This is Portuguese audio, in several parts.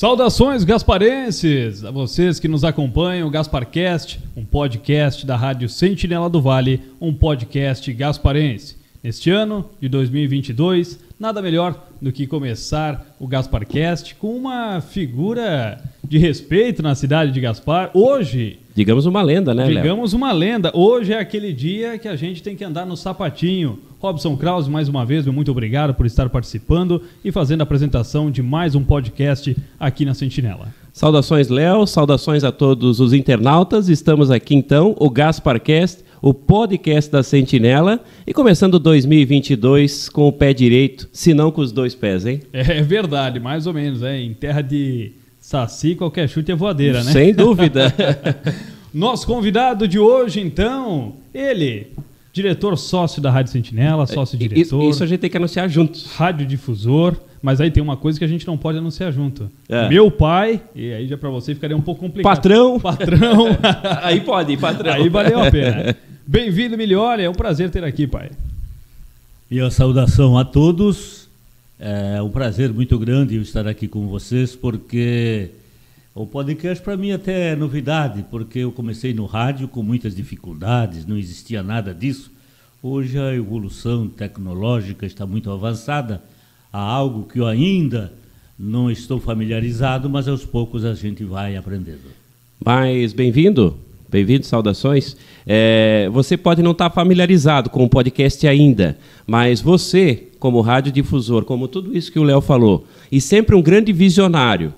Saudações gasparenses! A vocês que nos acompanham, o Gasparcast, um podcast da Rádio Sentinela do Vale, um podcast gasparense. Neste ano de 2022, nada melhor do que começar o Gasparcast com uma figura de respeito na cidade de Gaspar. Hoje, Digamos uma lenda, né, Léo? digamos uma lenda, hoje é aquele dia que a gente tem que andar no sapatinho. Robson Krause, mais uma vez, meu muito obrigado por estar participando e fazendo a apresentação de mais um podcast aqui na Sentinela. Saudações, Léo. Saudações a todos os internautas. Estamos aqui então, o Gasparcast, o podcast da Sentinela. E começando 2022 com o pé direito, se não com os dois pés, hein? É verdade, mais ou menos, é. Em terra de saci, qualquer chute é voadeira, né? Sem dúvida. Nosso convidado de hoje, então, ele, diretor sócio da Rádio Sentinela, sócio-diretor, Isso, isso a gente tem que anunciar juntos. radiodifusor, mas aí tem uma coisa que a gente não pode anunciar junto. É. Meu pai, e aí já pra você ficaria um pouco complicado. Patrão. Patrão. Aí pode, patrão. aí valeu a pena. Bem-vindo, Milioli, é um prazer ter aqui, pai. Minha saudação a todos. É um prazer muito grande eu estar aqui com vocês, porque o podcast para mim até é novidade, porque eu comecei no rádio com muitas dificuldades, não existia nada disso. Hoje a evolução tecnológica está muito avançada, há algo que eu ainda não estou familiarizado, mas aos poucos a gente vai aprendendo. Mas bem-vindo, bem-vindo, saudações. É, você pode não estar familiarizado com o podcast ainda, mas você, como radiodifusor, como tudo isso que o Léo falou, e sempre um grande visionário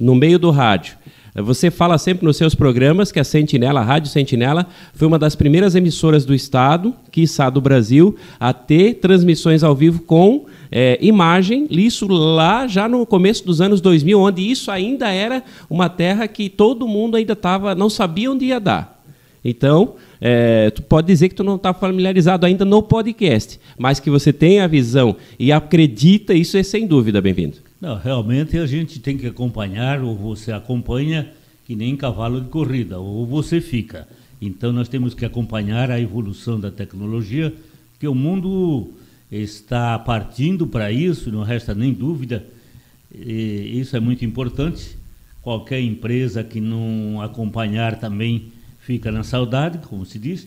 no meio do rádio. Você fala sempre nos seus programas que a Sentinela, a Rádio Sentinela, foi uma das primeiras emissoras do Estado, quiçá do Brasil, a ter transmissões ao vivo com é, imagem, isso lá já no começo dos anos 2000, onde isso ainda era uma terra que todo mundo ainda estava, não sabia onde ia dar. Então, é, tu pode dizer que tu não está familiarizado ainda no podcast, mas que você tem a visão e acredita, isso é sem dúvida bem-vindo. Não, realmente a gente tem que acompanhar, ou você acompanha que nem cavalo de corrida, ou você fica. Então nós temos que acompanhar a evolução da tecnologia, que o mundo está partindo para isso, não resta nem dúvida. E isso é muito importante. Qualquer empresa que não acompanhar também fica na saudade, como se diz.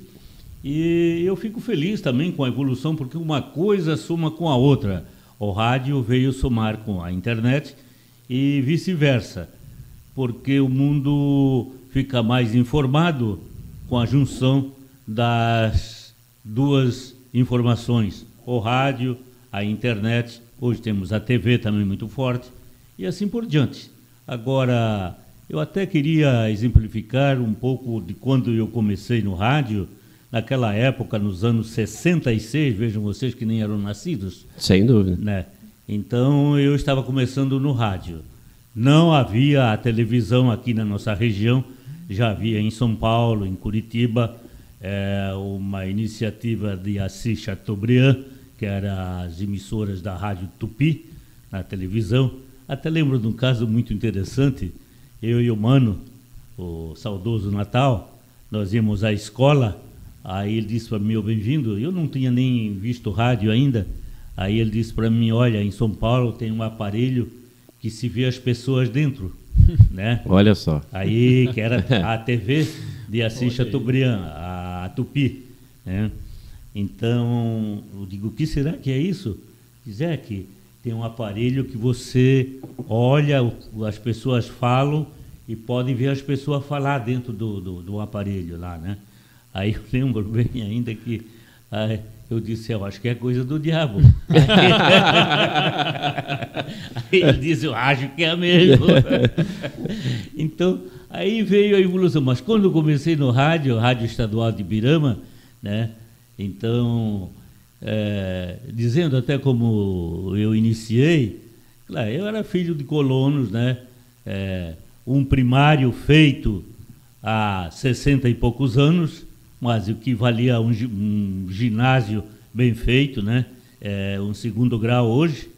E eu fico feliz também com a evolução, porque uma coisa soma com a outra. O rádio veio somar com a internet e vice-versa, porque o mundo fica mais informado com a junção das duas informações, o rádio, a internet, hoje temos a TV também muito forte, e assim por diante. Agora, eu até queria exemplificar um pouco de quando eu comecei no rádio, naquela época, nos anos 66, vejam vocês que nem eram nascidos, Sem dúvida. né? Então eu estava começando no rádio. Não havia a televisão aqui na nossa região, já havia em São Paulo, em Curitiba, eh, uma iniciativa de Assis Chateaubriand, que era as emissoras da Rádio Tupi, na televisão. Até lembro de um caso muito interessante, eu e o Mano, o saudoso Natal, nós íamos à escola, aí ele disse para mim, "Ô, bem-vindo, eu não tinha nem visto rádio ainda, Aí ele disse para mim, olha, em São Paulo tem um aparelho que se vê as pessoas dentro, né? Olha só. Aí, que era a TV de Assis Chateaubriand, a Tupi, né? Então, eu digo, o que será que é isso? Diz, é que tem um aparelho que você olha, as pessoas falam e podem ver as pessoas falar dentro do, do, do aparelho lá, né? Aí eu lembro bem ainda que ah, eu disse, eu acho que é coisa do diabo. Aí ele disse, eu acho que é mesmo. então, aí veio a evolução. Mas quando eu comecei no rádio, Rádio Estadual de Birama, né? Então, eh, dizendo até como eu iniciei, claro, eu era filho de colonos, né? Eh, um primário feito há 60 e poucos anos, mas o que valia um, um ginásio bem feito, né? É, um segundo grau hoje.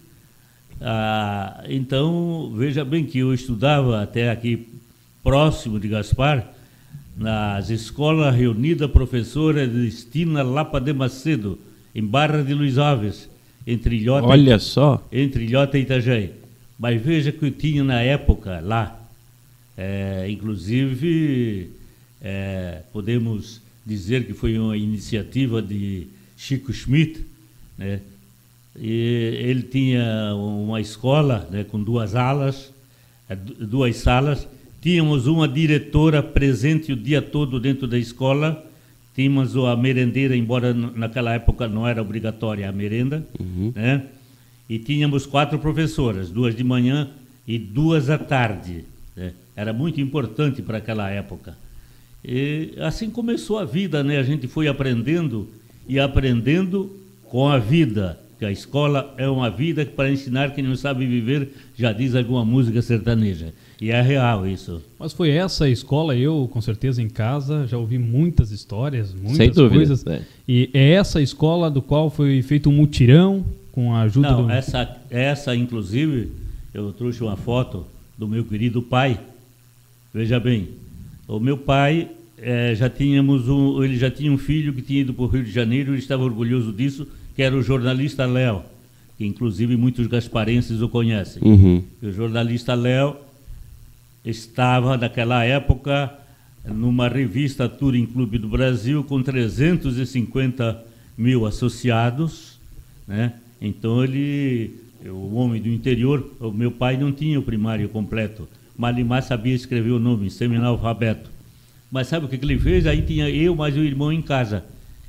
Ah, então, veja bem que eu estudava até aqui próximo de Gaspar, nas escolas reunidas professora Destina Lapa de Macedo, em Barra de Luiz Alves, entre Ilhota, Olha só. entre Ilhota e Itajaí. Mas veja que eu tinha na época lá, é, inclusive é, podemos dizer que foi uma iniciativa de Chico Schmidt, né? E ele tinha uma escola né, com duas alas, é, duas salas. Tínhamos uma diretora presente o dia todo dentro da escola. Tínhamos a merendeira, embora naquela época não era obrigatória a merenda, uhum. né? E tínhamos quatro professoras, duas de manhã e duas à tarde. Né? Era muito importante para aquela época. E assim começou a vida, né? A gente foi aprendendo e aprendendo com a vida que a escola é uma vida para ensinar quem não sabe viver, já diz alguma música sertaneja. E é real isso. Mas foi essa escola, eu com certeza em casa já ouvi muitas histórias, muitas Sem dúvida, coisas. É. E é essa escola do qual foi feito um mutirão com a ajuda Não, do... essa, essa inclusive, eu trouxe uma foto do meu querido pai. Veja bem, o meu pai é, já tínhamos um, ele já tinha um filho que tinha ido para o Rio de Janeiro, ele estava orgulhoso disso que era o jornalista Léo, que inclusive muitos gasparenses o conhecem. Uhum. O jornalista Léo estava, naquela época, numa revista Touring Clube do Brasil, com 350 mil associados. Né? Então, ele, o homem do interior, o meu pai não tinha o primário completo. Malimar sabia escrever o nome, semi-analfabeto. Mas sabe o que ele fez? Aí tinha eu mais o irmão em casa.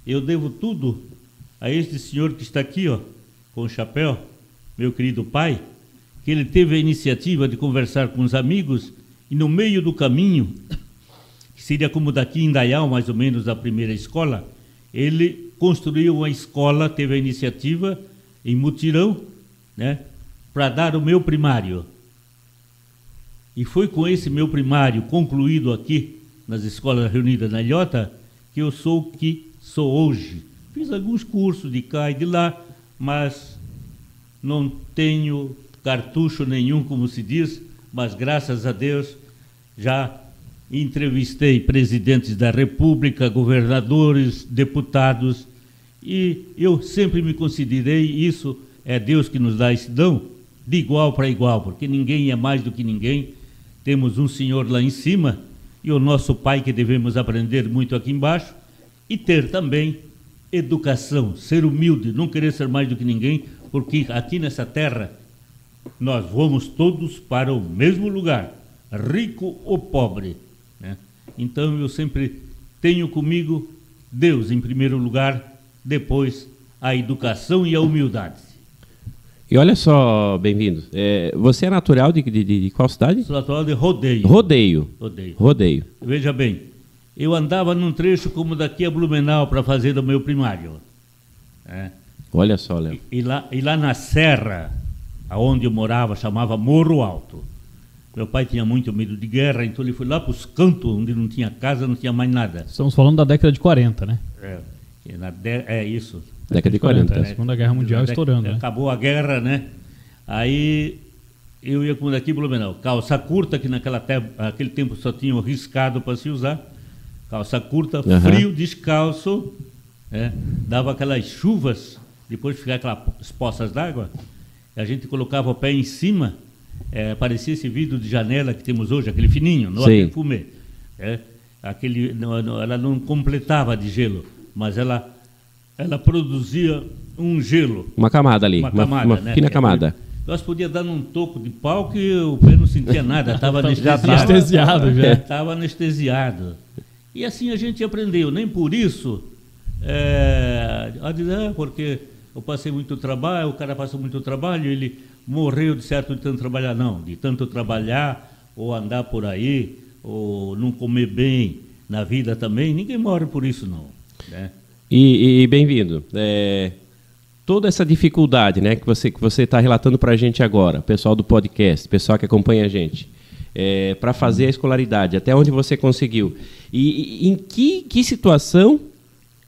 Eu devo tudo a este senhor que está aqui, ó, com o chapéu, meu querido pai, que ele teve a iniciativa de conversar com os amigos e no meio do caminho, que seria como daqui em Dayal, mais ou menos, a primeira escola, ele construiu uma escola, teve a iniciativa em mutirão, né, para dar o meu primário. E foi com esse meu primário concluído aqui nas escolas reunidas na Ilhota que eu sou o que sou hoje Fiz alguns cursos de cá e de lá, mas não tenho cartucho nenhum, como se diz, mas graças a Deus já entrevistei presidentes da República, governadores, deputados, e eu sempre me considerei isso é Deus que nos dá esse dom, de igual para igual, porque ninguém é mais do que ninguém. Temos um Senhor lá em cima e o nosso Pai que devemos aprender muito aqui embaixo e ter também educação, ser humilde, não querer ser mais do que ninguém, porque aqui nessa terra nós vamos todos para o mesmo lugar, rico ou pobre. Né? Então eu sempre tenho comigo Deus em primeiro lugar, depois a educação e a humildade. E olha só, bem-vindo. É, você é natural de, de, de, qual cidade? Sou natural de Rodeio. Rodeio. Rodeio. Rodeio. Veja bem, eu andava num trecho como daqui a Blumenau para fazer o meu primário. É. Olha só, Léo. E, e, lá, e lá na serra, aonde eu morava, chamava Morro Alto. Meu pai tinha muito medo de guerra, então ele foi lá para os cantos onde não tinha casa, não tinha mais nada. Estamos falando da década de 40, né? É, de, é isso. Década de 40. 40 é. Segunda Guerra Mundial estourando. Né? Acabou a guerra, né? Aí eu ia com daqui Blumenau. Calça curta, que naquela te naquele tempo só tinha riscado para se usar calça curta, uhum. frio, descalço, é, dava aquelas chuvas, depois de ficar aquelas poças d'água, a gente colocava o pé em cima, é, parecia esse vidro de janela que temos hoje, aquele fininho, não aquele fumê. É, aquele, não, não, ela não completava de gelo, mas ela, ela produzia um gelo. Uma camada ali, uma, camada, uma, uma né? fina camada. Nós podíamos dar num toco de pau que o pé não sentia nada, estava anestesiado. anestesiado já. Estava anestesiado. E assim a gente aprendeu. Nem por isso, é, a dizer, ah, porque eu passei muito trabalho, o cara passou muito trabalho, ele morreu de certo de tanto trabalhar. Não, de tanto trabalhar, ou andar por aí, ou não comer bem na vida também, ninguém morre por isso não. Né? E, e bem-vindo. É, toda essa dificuldade né, que você que você está relatando para a gente agora, pessoal do podcast, pessoal que acompanha a gente, é, para fazer a escolaridade, até onde você conseguiu. E, e em que, que situação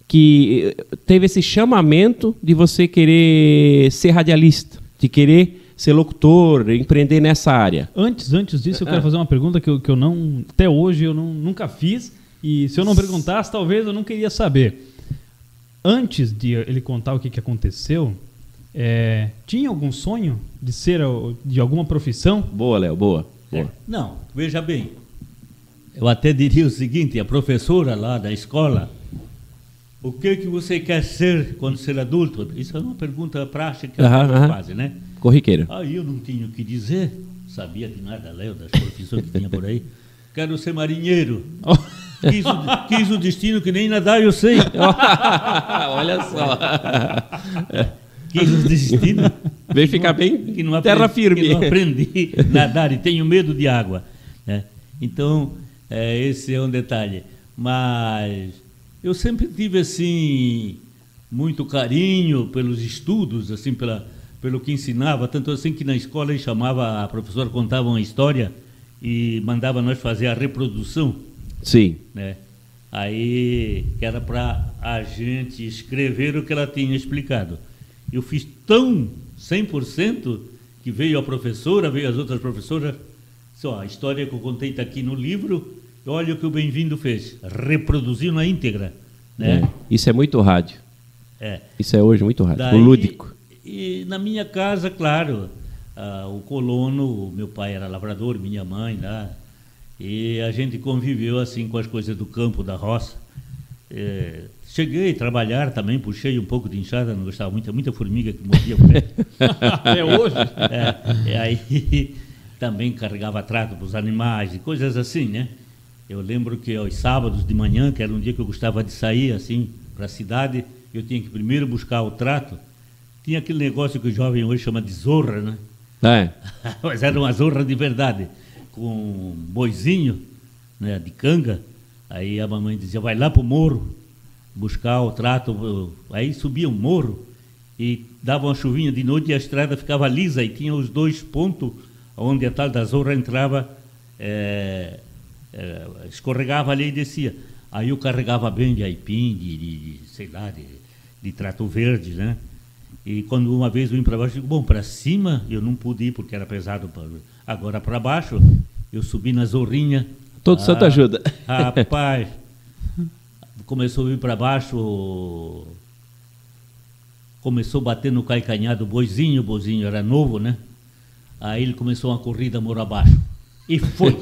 que teve esse chamamento de você querer ser radialista, de querer ser locutor, empreender nessa área? Antes, antes disso, eu quero ah. fazer uma pergunta que eu, que eu não, até hoje eu não, nunca fiz e se eu não perguntasse, talvez eu não queria saber. Antes de ele contar o que, que aconteceu, É, tinha algum sonho de ser de alguma profissão? Boa, Léo, boa. boa. Não, veja bem. Eu até diria o seguinte, a professora lá da escola, o que que você quer ser quando ser adulto? Isso é uma pergunta prática todos aham. fazem, né? Corriqueiro. Aí eu não tinha o que dizer, sabia de nada, Léo, das profissões que tinha por aí. Quero ser marinheiro. Quis o, quis o destino que nem nadar eu sei. Olha só. Quis o destino Vem ficar bem que não terra aprendi, firme. Que não aprendi a nadar e tenho medo de água. né? Então, é, esse é um detalhe. Mas eu sempre tive assim muito carinho pelos estudos, assim pela, pelo que ensinava, tanto assim que na escola ele chamava, a professora contava uma história e mandava nós fazer a reprodução Sim. né? Aí era para a gente escrever o que ela tinha explicado. Eu fiz tão 100% que veio a professora, veio as outras professoras. Só a história que eu contei está aqui no livro. Olha o que o Bem-vindo fez, reproduziu na íntegra, né? É. Isso é muito rádio. É. Isso é hoje muito rádio. Daí, o lúdico. E na minha casa, claro, ah, o colono, meu pai era lavrador, minha mãe, né? E a gente conviveu assim com as coisas do campo, da roça. É, cheguei a trabalhar também, puxei um pouco de enxada, não gostava muito, muita formiga que mordia o pé. Até hoje? É, e aí também carregava trato para os animais e coisas assim, né? Eu lembro que aos sábados de manhã, que era um dia que eu gostava de sair assim para a cidade, eu tinha que primeiro buscar o trato. Tinha aquele negócio que o jovem hoje chama de zorra, né? É. Mas era uma zorra de verdade, com boizinho né, de canga. Aí a mamãe dizia, vai lá pro morro buscar o trato. Aí subia um morro e dava uma chuvinha de noite e a estrada ficava lisa e tinha os dois pontos onde a tal da zorra entrava, eh, eh, escorregava ali e descia. Aí eu carregava bem de aipim, de, de, de, sei lá, de, de trato verde, né? E quando uma vez eu vim para baixo, eu digo, bom, para cima eu não pude ir porque era pesado. pra- Agora para baixo, eu subi na zorrinha. Todo santo ajuda. Rapaz, começou a vir para baixo, começou a bater no calcanhar do boizinho, o boizinho era novo, né? Aí ele começou uma corrida moro abaixo. E foi.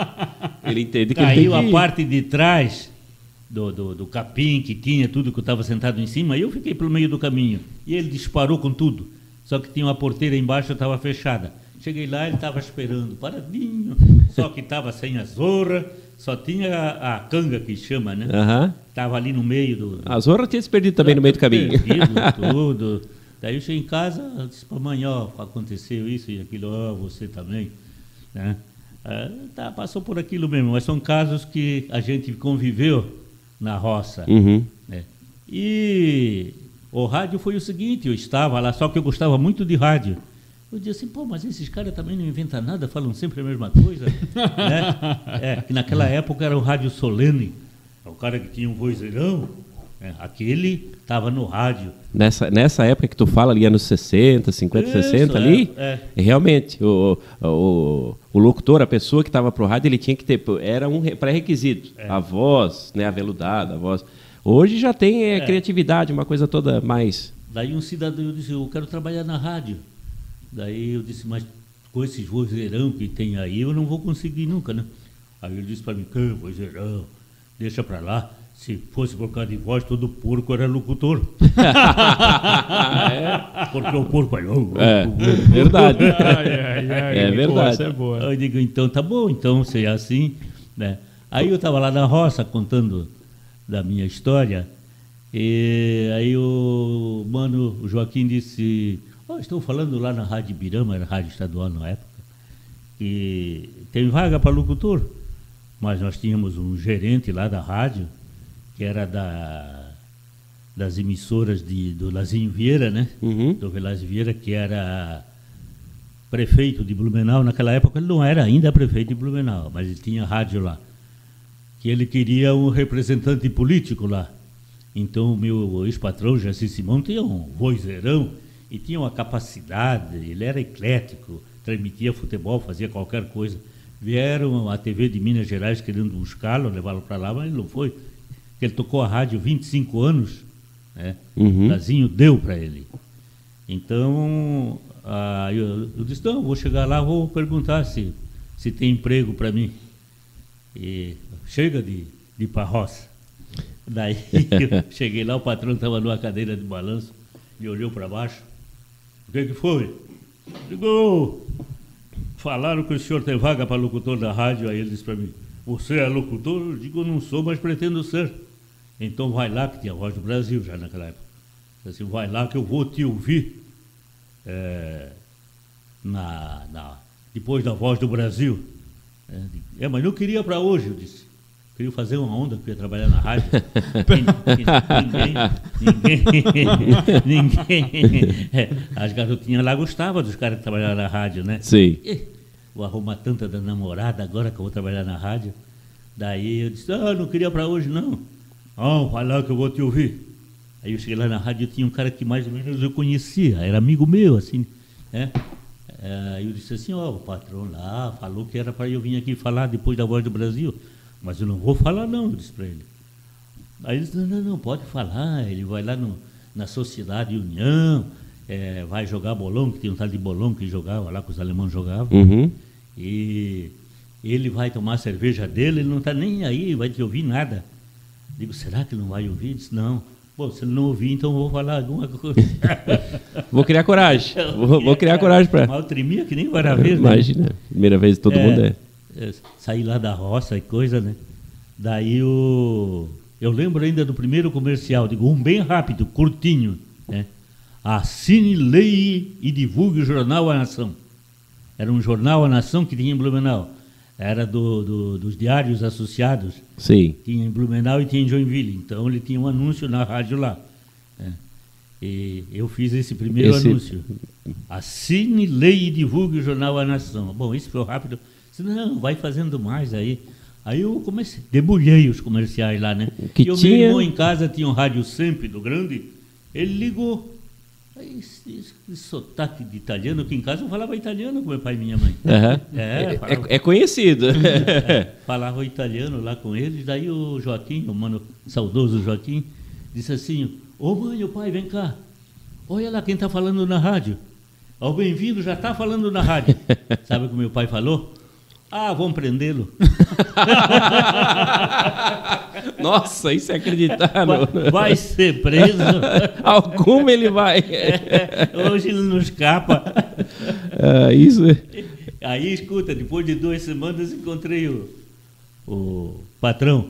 Ele entende que Caiu ele a parte de trás do, do, do capim que tinha tudo que eu estava sentado em cima, e eu fiquei pelo meio do caminho. E ele disparou com tudo. Só que tinha uma porteira embaixo, estava fechada. Cheguei lá, ele estava esperando, paradinho. Só que estava sem a zorra, só tinha a, a canga que chama, né? Estava ali no meio do. A Zorra tinha se perdido também no meio do caminho. Perdido, tudo. Daí eu cheguei em casa, disse para a mãe, ó, aconteceu isso e aquilo, ó, você também. Né? Ah, tá, passou por aquilo mesmo, mas são casos que a gente conviveu na roça. Uhum. né? E o rádio foi o seguinte, eu estava lá, só que eu gostava muito de rádio. Eu disse assim, pô, mas esses caras também não inventam nada, falam sempre a mesma coisa. né? É, que naquela época era o rádio solene, o cara que tinha um vozeirão, né? aquele estava no rádio. Nessa, nessa época que tu fala ali, anos 60, 50, Isso, 60 é, ali, é. realmente, o, o, o locutor, a pessoa que estava pro rádio, ele tinha que ter, era um re- pré-requisito, É. a voz, né, aveludada, a voz. Hoje já tem é, criatividade, uma coisa toda mais... Daí um cidadão disse, eu quero trabalhar na rádio. Daí eu disse, mas com esses vozeirão que tem aí, eu não vou conseguir nunca, né? Aí ele disse para mim, que vozeirão, deixa para lá. Se fosse por causa de voz, todo porco era locutor. Porque o porco é... É, verdade. Ai, ai, ai, É verdade. é boa. Eu digo, então tá bom, então se é assim, né? Aí eu estava lá na roça contando da minha história, e aí o mano, o Joaquim disse, oh, estou falando lá na Rádio Birama, era rádio estadual na época, e tem vaga para locutor, mas nós tínhamos um gerente lá da rádio, que era da, das emissoras de, do Lazinho Vieira, né? Uhum. Do Velázio Vieira, que era prefeito de Blumenau. Naquela época ele não era ainda prefeito de Blumenau, mas ele tinha rádio lá. Que ele queria um representante político lá. Então o meu ex-patrão, Jaci Simão, tinha um vozeirão e tinha uma capacidade, ele era eclético, transmitia futebol, fazia qualquer coisa. Vieram a TV de Minas Gerais querendo buscá-lo, levá-lo para lá, mas ele não foi. Ele tocou a rádio 25 anos, né? Uhum. Lazinho deu para ele. Então, ah, eu, eu disse, não, vou chegar lá, vou perguntar se, se tem emprego para mim. E chega de, de ir pra roça. Daí eu cheguei lá, o patrão estava numa cadeira de balanço, me olhou para baixo. O que, que foi? Digo, falaram que o senhor tem vaga para locutor da rádio. Aí ele disse para mim, você é locutor? Eu digo, não sou, mas pretendo ser. Então vai lá, que tinha a voz do Brasil já naquela época. Assim, vai lá que eu vou te ouvir é, na, na, depois da voz do Brasil. É, é mas não queria para hoje, eu disse. Queria fazer uma onda, queria trabalhar na rádio. ninguém, ninguém, ninguém. É, as garotinhas lá gostavam dos caras que trabalhavam na rádio, né? Sim. vou arrumar tanta da namorada agora que eu vou trabalhar na rádio. Daí eu disse, ah, não queria para hoje não. Não, vai lá que eu vou te ouvir. Aí eu cheguei lá na rádio e tinha um cara que mais ou menos eu conhecia, era amigo meu, assim, né? Aí eu disse assim, ó, oh, o patrão lá falou que era para eu vir aqui falar depois da Voz do Brasil, mas eu não vou falar não, eu disse para ele. Aí ele disse, não, não, não, pode falar, ele vai lá no, na Sociedade União, é, vai jogar bolão, que tem um tal de bolão que jogava lá, que os alemães jogavam, Uhum. e ele vai tomar a cerveja dele, ele não está nem aí, vai te ouvir nada. Digo, será que ele não vai ouvir? Ele disse, não. Bom, se ele não ouvir, então eu vou falar alguma coisa. Vou criar coragem. Vou, vou criar coragem para. Mal tremia que nem guarda-vez, né? Imagina, primeira vez todo É, mundo é. É, Saí lá da roça e coisa, né? Daí o. Eu lembro ainda do primeiro comercial, digo, um bem rápido, curtinho, né? Assine, leia e divulgue o jornal A Nação. Era um jornal A Nação que tinha em Blumenau. Era do, do- dos diários associados. Sim. Tinha em Blumenau e tinha em Joinville. Então ele tinha um anúncio na rádio lá. né? E eu fiz esse primeiro Esse- anúncio. Assine, leia e divulgue o jornal A Nação. Bom, isso foi rápido. Disse, não, vai fazendo mais aí. Aí eu comecei, debulhei os comerciais lá, né? Que e o tinha- meu irmão em casa tinha um rádio sempre do grande, ele ligou. Aí, esse, esse sotaque de italiano, que em casa eu falava italiano com meu pai e minha mãe. Aham. É, É, falava- é conhecido. falava italiano lá com eles, daí o Joaquim, o mano saudoso Joaquim, disse assim, ô mãe, ô pai, vem cá, olha lá quem está falando na rádio. Ó, o bem-vindo já está falando na rádio. Sabe o que meu pai falou? Ah, vamos prendê-lo. Nossa, isso é acreditar. Vai, vai ser preso. Alguma ele vai. Hoje ele não escapa. Ah, isso. Aí, escuta, depois de duas semanas encontrei o, o patrão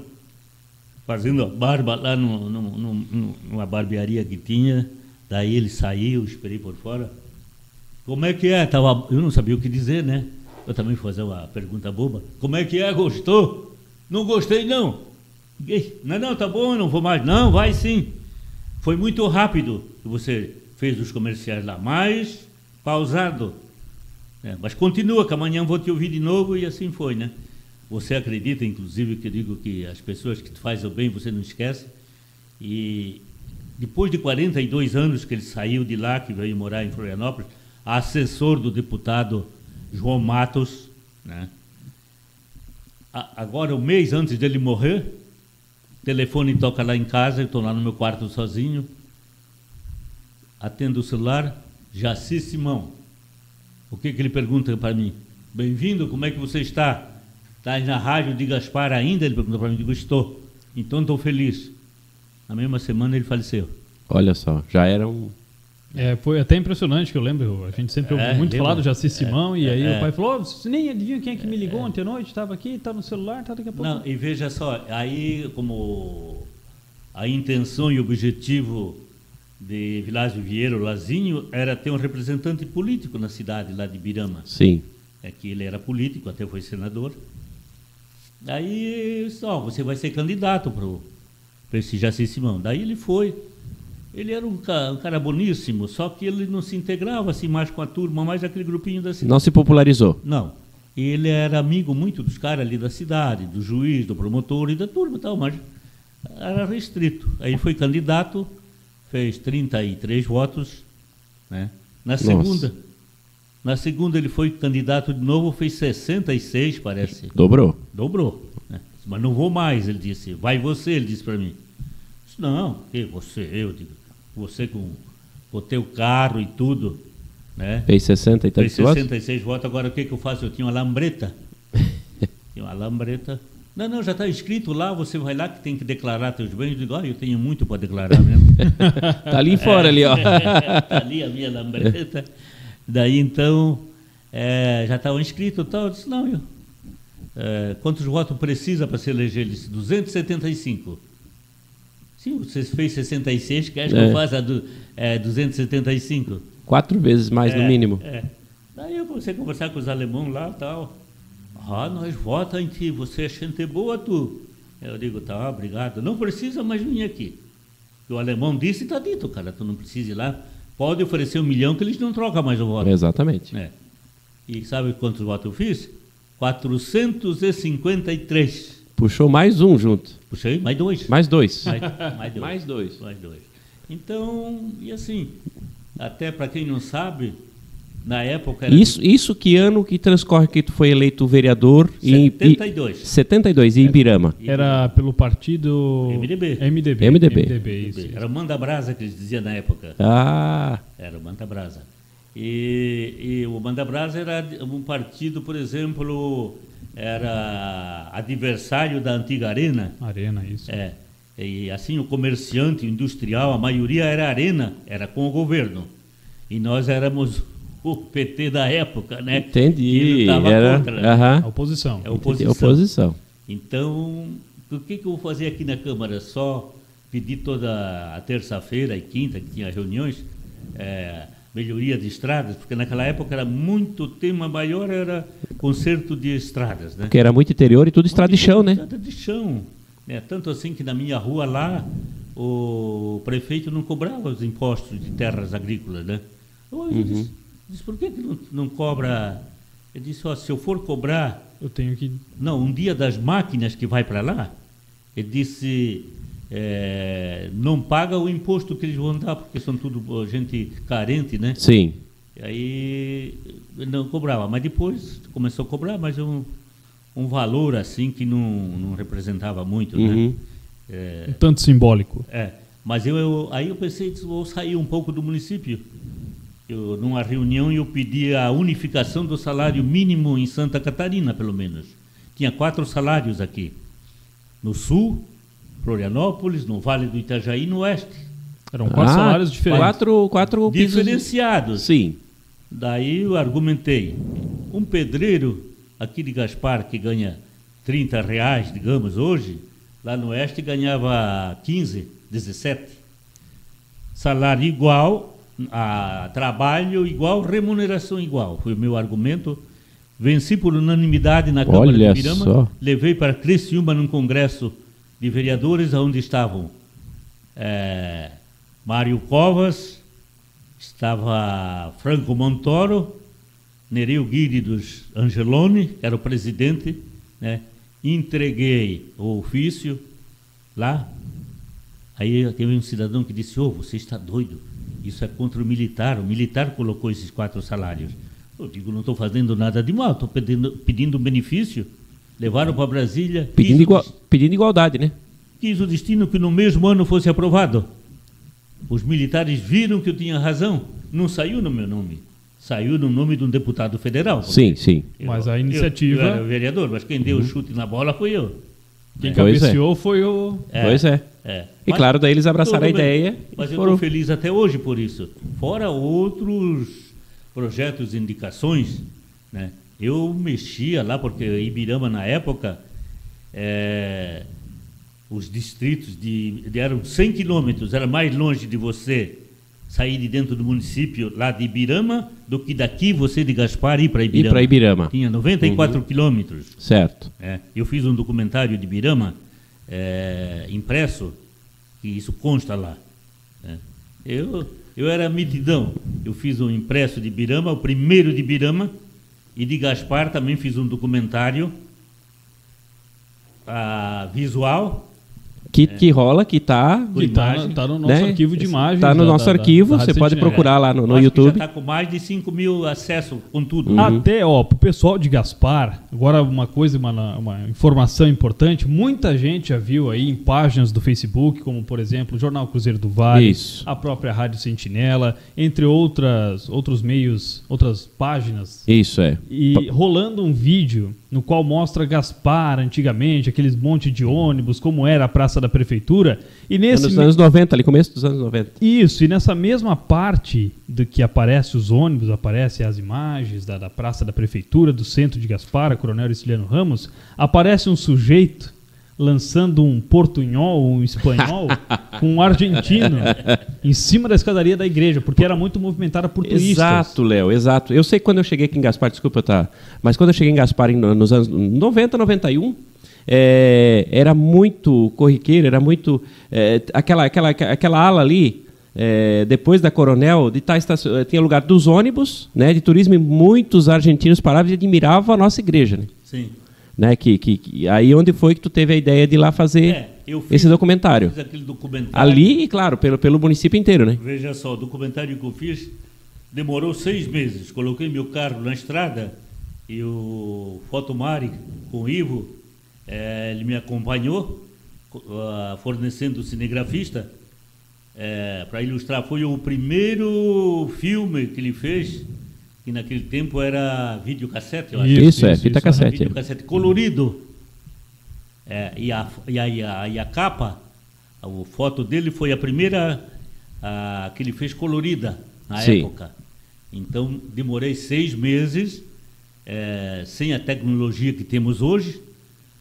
fazendo a barba lá no, no- no- numa barbearia que tinha. Daí ele saiu, esperei por fora. Como é que é? Tava, eu não sabia o que dizer, né? Eu também fui fazer uma pergunta boba. Como é que é? Gostou? Não gostei, não. Não, não, tá bom, não vou mais. Não, vai sim. Foi muito rápido que você fez os comerciais lá, mais pausado. É, mas continua, que amanhã vou te ouvir de novo e assim foi, né? Você acredita, inclusive, que eu digo que as pessoas que fazem o bem você não esquece. E depois de 42 anos que ele saiu de lá, que veio morar em Florianópolis, assessor do deputado João Matos, né? Agora, um mês antes dele morrer, o telefone toca lá em casa, eu estou lá no meu quarto sozinho, atendo o celular, Jaci Simão. O que, que ele pergunta para mim? Bem-vindo, como é que você está? Está na rádio de Gaspar ainda? Ele perguntou para mim, digo, estou. Então estou feliz. Na mesma semana ele faleceu. Olha só, já era um. É, foi até impressionante que eu lembro. A gente sempre ouviu É, muito lembra? falar do Jaci Simão, e aí é. o pai falou: "Ô, você nem adivinha quem é que me ligou ontem à noite? Estava aqui, está no celular, está daqui a pouco. Não, e veja só, aí como a intenção e objetivo de Vilásio Vieira, o Lazinho, era ter um representante político na cidade lá de Birama. Sim. É que ele era político, até foi senador. Aí, só, você vai ser candidato para esse Jaci Simão. Daí ele foi. Ele era um cara, um cara boníssimo, só que ele não se integrava assim mais com a turma, mais aquele grupinho da cidade. Não se popularizou. Não. Ele era amigo muito dos caras ali da cidade, do juiz, do promotor e da turma e tal, mas era restrito. Aí foi candidato, fez 33 votos, né? Na segunda, na segunda ele foi candidato de novo, fez 66, parece. Dobrou. Dobrou. Né? Mas não vou mais, ele disse. Vai você, ele disse para mim. Disse, não, que você, eu digo. Você com o carro e tudo, né? Fez 60 e Fez tantos votos? 66 votos, agora o que, que eu faço? Eu tinha uma lambreta. tinha uma lambreta. Não, não, já está escrito lá, você vai lá que tem que declarar teus bens. Eu digo, ah, eu tenho muito para declarar mesmo. Tá ali fora, ali, ó. tá ali a minha lambreta. Daí então, é, já estava inscrito e tal. Eu disse, não, eu, é, quantos votos precisa para se eleger? Ele disse, 275. Sim, você fez 66, quer que É. eu faça do, é, 275? Quatro vezes mais, no É, mínimo. É. Daí eu comecei a conversar com os alemães lá e tal. Ah, nós vota em ti, você é gente boa, tu. Eu digo, tá, obrigado. Não precisa mais vir aqui. O alemão disse e está dito, cara, tu não precisa ir lá. Pode oferecer um milhão que eles não trocam mais o voto. Exatamente. É. E sabe quantos votos eu fiz? 453. Puxou mais um junto. Puxei, mais dois. Mais dois. Mais, mais dois. Mais dois. Mais dois. Então, e assim, até para quem não sabe, na época era Isso, isso que ano que transcorre que tu foi eleito vereador? em- 72. E, 72, em Ibirama. Era pelo partido... MDB. MDB. MDB. MDB, isso. Era o Manda Brasa que eles diziam na época. Ah, Era o Manda Brasa. E, e o Manda Brasa era um partido, por exemplo, era adversário da antiga Arena. Arena, isso. É. E assim, o comerciante, o industrial, a maioria era Arena, era com o governo. E nós éramos o PT da época, né? Entendi. Era, contra, né? A oposição. É oposição. Oposição. Então, o que, que eu vou fazer aqui na Câmara? Só pedir toda a terça-feira e quinta, que tinha reuniões, é, melhoria de estradas, porque naquela época era muito, o tema maior era conserto de estradas, né? Porque era muito interior e tudo estrada de chão, né? Estrada de chão. né? Tanto assim que na minha rua lá, o prefeito não cobrava os impostos de terras agrícolas, né? Eu Uhum. disse, disse, por que, que não, não cobra? Eu disse, ó, se eu for cobrar Eu tenho que... não, um dia das máquinas que vai para lá, ele disse, é, não paga o imposto que eles vão dar, porque são tudo gente carente, né? Sim. E aí não cobrava, mas depois começou a cobrar, mas um, um valor assim que não, não representava muito, Uhum. né? É, Um tanto simbólico. é, mas eu, eu- aí eu pensei, vou sair um pouco do município. Eu, numa reunião eu pedi a unificação do salário mínimo em Santa Catarina, pelo menos. Tinha quatro salários aqui. No sul, Florianópolis, no Vale do Itajaí e no oeste. Eram quatro Ah, salários diferentes. Quatro, quatro pisos. Diferenciados. Sim. Daí eu argumentei. Um pedreiro aqui de Gaspar que ganha 30 reais, digamos, hoje, lá no oeste ganhava 15, 17. Salário igual, a trabalho igual, remuneração igual. Foi o meu argumento. Venci por unanimidade na Câmara Olha de Pirama. só. Levei para Criciúma num congresso de vereadores onde estavam eh, Mário Covas, estava Franco Montoro, Nereu Guide dos Angeloni, que era o presidente, né? entreguei o ofício lá. Aí teve um cidadão que disse, ô, você está doido, isso é contra o militar, o militar colocou esses quatro salários. Eu digo, não estou fazendo nada de mal, estou pedindo, pedindo benefício. Levaram para Brasília, Pedindo, quis o igua- des- pedindo igualdade, né? quis o destino que no mesmo ano fosse aprovado. Os militares viram que eu tinha razão. Não saiu no meu nome. Saiu no nome de um deputado federal. Sim, sim. Eu- Mas a eu- iniciativa- Eu, era vereador, mas quem deu o chute na bola foi eu. Quem é. cabeceou foi o... Pois é. É. E Mas- claro, daí eles abraçaram a Tudo bem. ideia Mas eu estou feliz até hoje por isso. Fora outros projetos e indicações, né? Eu mexia lá, porque Ibirama, na época, é, os distritos de, eram 100 quilômetros, era mais longe de você sair de dentro do município lá de Ibirama do que daqui você de Gaspar ir para Ir Ibirama. para Ibirama. Tinha 94 quilômetros. Certo. É, eu fiz um documentário de Birama, é, impresso, que isso consta lá. né. Eu, eu era mitidão. Eu fiz um impresso de Birama, o primeiro de Birama, e de Gaspar também fiz um documentário ah, visual que, que rola, que está Que tá, imagem, tá no nosso né? arquivo de imagens. Está no da- nosso da- arquivo, da você pode procurar lá no, no YouTube. Já está com mais de 5 mil acessos com tudo. Uhum. Até, ó, pro pessoal de Gaspar, agora uma coisa, uma, uma informação importante, muita gente já viu aí em páginas do Facebook, como por exemplo o Jornal Cruzeiro do Vale, Isso. a própria Rádio Sentinela, entre outras, outros meios, outras páginas, Isso é. e rolando um vídeo no qual mostra Gaspar antigamente, aqueles monte de ônibus, como era a Praça da Prefeitura, e nesse Nos anos 90, ali, começo dos anos 90. isso, e nessa mesma parte do que aparece os ônibus, aparecem as imagens da, da Praça da Prefeitura, do centro de Gaspar, a Coronel Erciliano Ramos, aparece um sujeito lançando um portunhol, um espanhol, com um argentino em cima da escadaria da igreja, porque era muito movimentada por turistas. Exato, Léo, exato. Eu sei que quando eu cheguei aqui em Gaspar, desculpa, tá, mas quando eu cheguei em Gaspar em- nos anos 90, 91, é, era muito corriqueiro, era muito. é, aquela, aquela, aquela ala ali, é, depois da Coronel, de tá, estacio- tinha lugar dos ônibus, né, de turismo, e muitos argentinos paravam e admiravam a nossa igreja. Né? Sim. Né, que, que, que- aí onde foi que tu teve a ideia de ir lá fazer É, fiz- esse documentário? Fiz aquele documentário. Ali, e claro, pelo, pelo município inteiro, né? Veja só, o documentário que eu fiz demorou seis meses. Coloquei meu carro na estrada e o Fotomari com o Ivo, eh, ele me acompanhou, co- ah, fornecendo o cinegrafista para ilustrar. Foi o primeiro filme que ele fez, que naquele tempo era videocassete, eu acho. Isso, é, fita Era cassete. videocassete colorido. É, e, a, e, a, e, a, e a capa, a foto dele foi a primeira ah, que ele fez colorida na Sim. época. Então demorei seis meses eh, sem a tecnologia que temos hoje.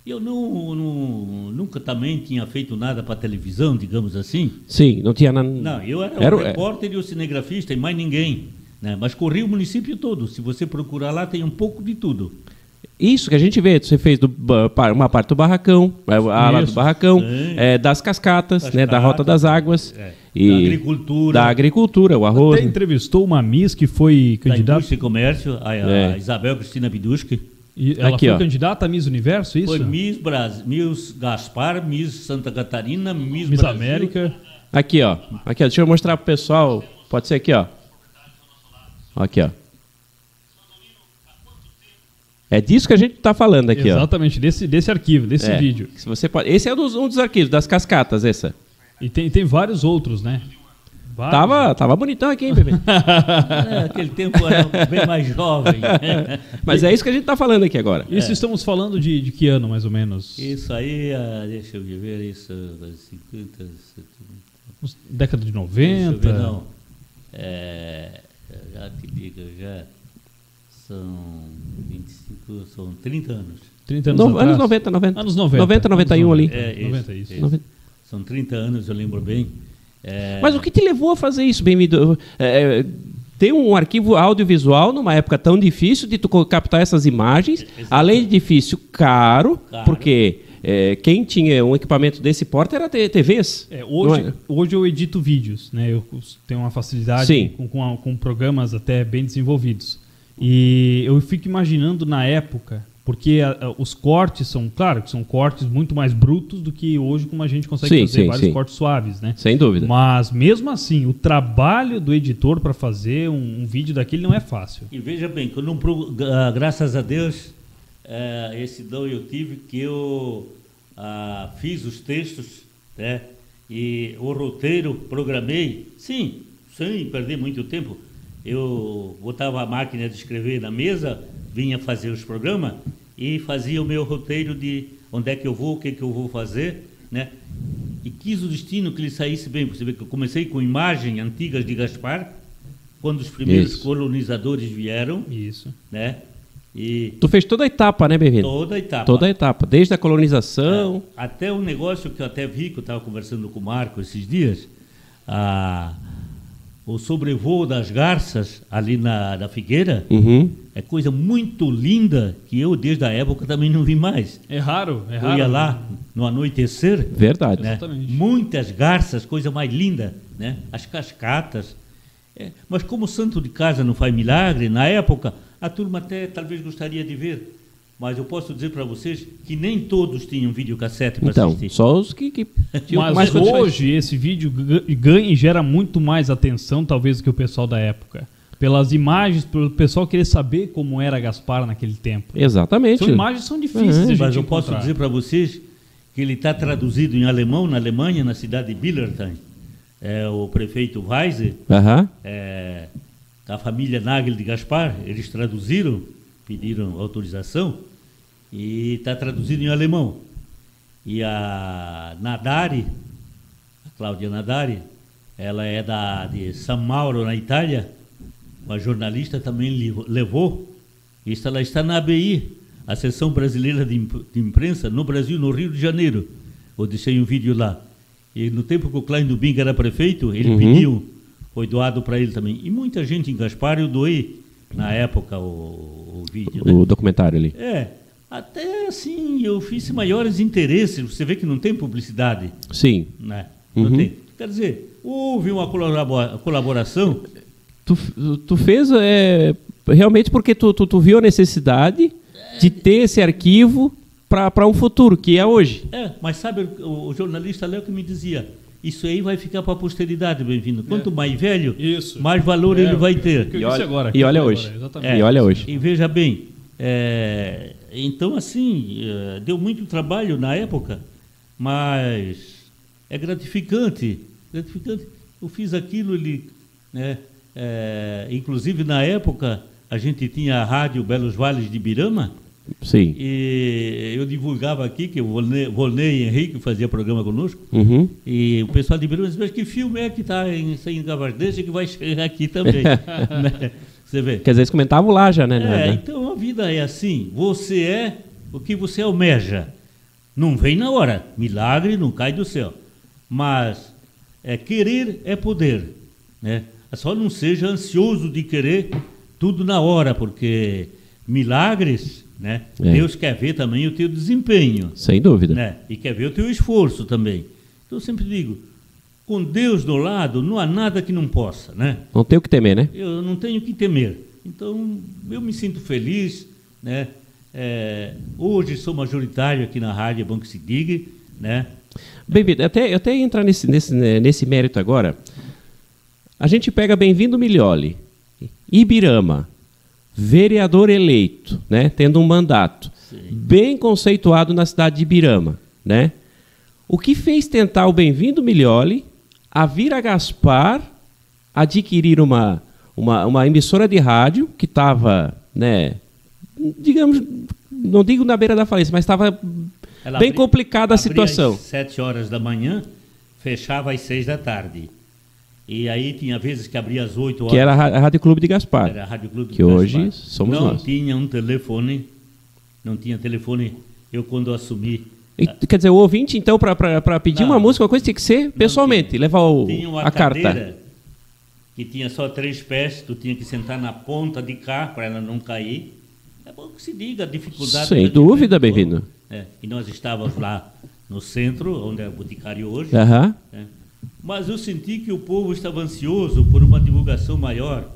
E Eu não, não- nunca também tinha feito nada para televisão, digamos assim. Sim, não tinha nada. Não, eu era, Era o o- é. repórter e o cinegrafista e mais ninguém. Né? Mas corri o município todo. Se você procurar lá, tem um pouco de tudo. Isso que a gente vê, você fez do uma parte do barracão, é, a ala do barracão, é, das cascatas, Das né, da rota das águas, é, e da agricultura. da agricultura, o arroz. Até entrevistou uma Miss que foi Da candidata. indústria e comércio, a, a É. Isabel Cristina Biduski. e Ela Aqui, foi ó. candidata a Miss Universo, isso? Foi Miss, Bras, Miss Gaspar, Miss Santa Catarina, Miss, Miss Brasil. América. Aqui, ó. Aqui, ó. Deixa eu mostrar pro pessoal. Pode ser aqui, ó. Aqui, ó. É disso que a gente tá falando aqui, ó. Exatamente, desse, desse arquivo, desse É. vídeo. Se você pode... Esse é um dos, um dos arquivos, das cascatas, essa. E tem, tem vários outros, né? Vários. Tava, tava bonitão aqui, hein, bebê? É, aquele tempo era bem mais jovem. Mas é isso que a gente tá falando aqui agora. Isso estamos falando de, de que ano, mais ou menos? Isso aí, ah, deixa eu ver, isso, 50, 70, Uns- Década de deixa eu 90? ver, não. É, já te digo, já são 25, são 30 anos. 30 anos No- anos 90, 90. Anos 90. 90, 91 anos ali. 90, É, isso, 90, isso. isso. 90. São 30 anos, eu lembro bem. É, Mas o que te levou a fazer isso, bem-vindo? É, é, ter um arquivo audiovisual numa época tão difícil de tu captar essas imagens, Exatamente. além de difícil, caro, Caro. porque é, quem tinha um equipamento desse porte era TVs. É, hoje, é? hoje eu edito vídeos, né? Eu tenho uma facilidade com, com, com programas até bem desenvolvidos. E eu fico imaginando na época, porque a- a- os cortes são, claro, que são cortes muito mais brutos do que hoje como a gente consegue Sim, fazer sim, vários sim. cortes suaves, né? Sem dúvida. Mas mesmo assim, o trabalho do editor para fazer um, um vídeo daquele não é fácil. E veja bem, que eu não, ah, graças a Deus, eh, esse dom eu tive que eu ah, fiz os textos né, e o roteiro programei, sim, sem perder muito tempo. Eu botava a máquina de escrever na mesa, vinha fazer os programas e fazia o meu roteiro de onde é que eu vou, o que, que eu vou fazer, né? E quis o destino que ele saísse bem. Você vê que eu comecei com imagens antigas de Gaspar, quando os primeiros Isso. colonizadores vieram, Isso. né? E Tu fez toda a etapa, né, bem-vindo? toda a etapa. Toda a etapa, desde a colonização. É, até um negócio que eu até vi, que eu estava conversando com o Marco esses dias, a, o sobrevoo das garças ali na, na Figueira, Uhum. é coisa muito linda que eu, desde a época, também não vi mais. É raro, é Eu raro. ia lá no anoitecer, Verdade. né? Exatamente. muitas garças, coisa mais linda, né? as cascatas. É, mas como o santo de casa não faz milagre, na época, a turma até talvez gostaria de ver. Mas eu posso dizer para vocês que nem todos tinham videocassete para Então, assistir. só os que, que Mas mais condições. hoje esse vídeo ga- ganha e gera muito mais atenção, talvez, do que o pessoal da época. Pelas imagens, pelo pessoal querer saber como era Gaspar naquele tempo. Exatamente. São imagens são difíceis Uhum. de a gente Mas eu posso encontrar. dizer para vocês que ele está traduzido em alemão na Alemanha, na cidade de Billerstein. É, o prefeito Weiser, Aham. é, a família Nagel de Gaspar, eles traduziram, pediram autorização, e está traduzido em alemão. E a Nadari, a Cláudia Nadari, ela é da, de São Mauro, na Itália, uma jornalista também levou, isso ela está na ABI, a Seção Brasileira de Imp- de Imprensa, no Brasil, no Rio de Janeiro. Eu deixei um vídeo lá. E no tempo que o Klein Dubin era prefeito, ele Uhum. pediu, foi doado para ele também. E muita gente em Gaspar, eu doei na época o, o vídeo. Né? O documentário ali. É, até assim, eu fiz maiores interesses. Você vê que não tem publicidade, Sim. né? Não Uhum. tem. Quer dizer, houve uma colabora- colaboração. Tu, tu fez é, realmente porque tu, tu, tu viu a necessidade de ter esse arquivo para um futuro, que é hoje. É, mas sabe, o, o jornalista Léo que me dizia, isso aí vai ficar para a posteridade, bem-vindo. Quanto mais velho, Isso. mais valor É, ele vai ter. E olha- agora, e olha hoje. agora, exatamente. E olha hoje. E veja bem, é, então assim, é, deu muito trabalho na época, mas é gratificante, gratificante. Eu fiz aquilo, ele, né, é, inclusive na época a gente tinha a rádio Belos Vales de Birama, Sim. e eu divulgava aqui que o Volney, Volney Henrique fazia programa conosco, Uhum. e o pessoal de Birama disse, mas que filme é que está em, em Gavardez que vai chegar aqui também? né? Você vê? Quer dizer, eles comentavam lá já, né? É, né? então a vida é assim. Você é o que você almeja. Não vem na hora. Milagre não cai do céu. Mas é, querer é poder. Né? Só não seja ansioso de querer tudo na hora, porque milagres, né? É. Deus quer ver também o teu desempenho Sem dúvida. né? E quer ver o teu esforço também. Então eu sempre digo, com Deus do lado, não há nada que não possa, né? Não tem o que temer, né? Eu não tenho que temer. Então eu me sinto feliz, né? É, hoje sou majoritário aqui na rádio, é bom que se diga, né? Bem-vindo. Até, até entrar nesse, nesse, né, nesse mérito agora. A gente pega Bem-vindo Milioli, Ibirama, vereador eleito, né? Tendo um mandato. Sim. Bem conceituado na cidade de Ibirama, né? O que fez tentar o Bem-vindo Milioli a vir a Gaspar adquirir uma, uma, uma emissora de rádio que estava, né? Digamos, não digo na beira da falência, mas estava bem complicada a situação. Às sete horas da manhã, fechava às seis da tarde. E aí tinha vezes que abria às oito horas. Que era a Rádio Clube de Gaspar. Era a Rádio Clube do Que hoje Gaspar. somos não nós. tinha um telefone, não tinha telefone. Eu quando assumi, E, quer dizer, o ouvinte, então, para pedir Não. uma música, uma coisa tinha que ser pessoalmente, levar o, tinha uma a cadeira carta. que tinha só três pés, tu tinha que sentar na ponta de cá para ela não cair. É bom que se diga a dificuldade. Sem da dúvida, diferença. bem-vindo. É, e nós estávamos lá no centro, onde é o Boticário hoje. Aham. né? Mas eu senti que o povo estava ansioso por uma divulgação maior.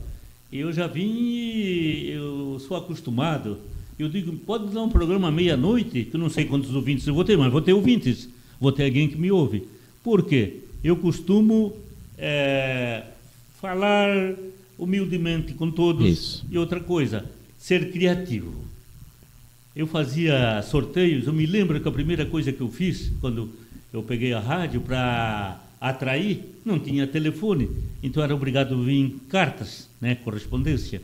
Eu já vim eu sou acostumado. Eu digo, pode dar um programa meia-noite, que eu não sei quantos ouvintes eu vou ter, mas vou ter ouvintes. Vou ter alguém que me ouve. Por quê? Eu costumo eh, falar humildemente com todos. Isso. E outra coisa, ser criativo. Eu fazia sorteios, eu me lembro que a primeira coisa que eu fiz, quando eu peguei a rádio para atrair, não tinha telefone, então era obrigado a vir em cartas, né, correspondência.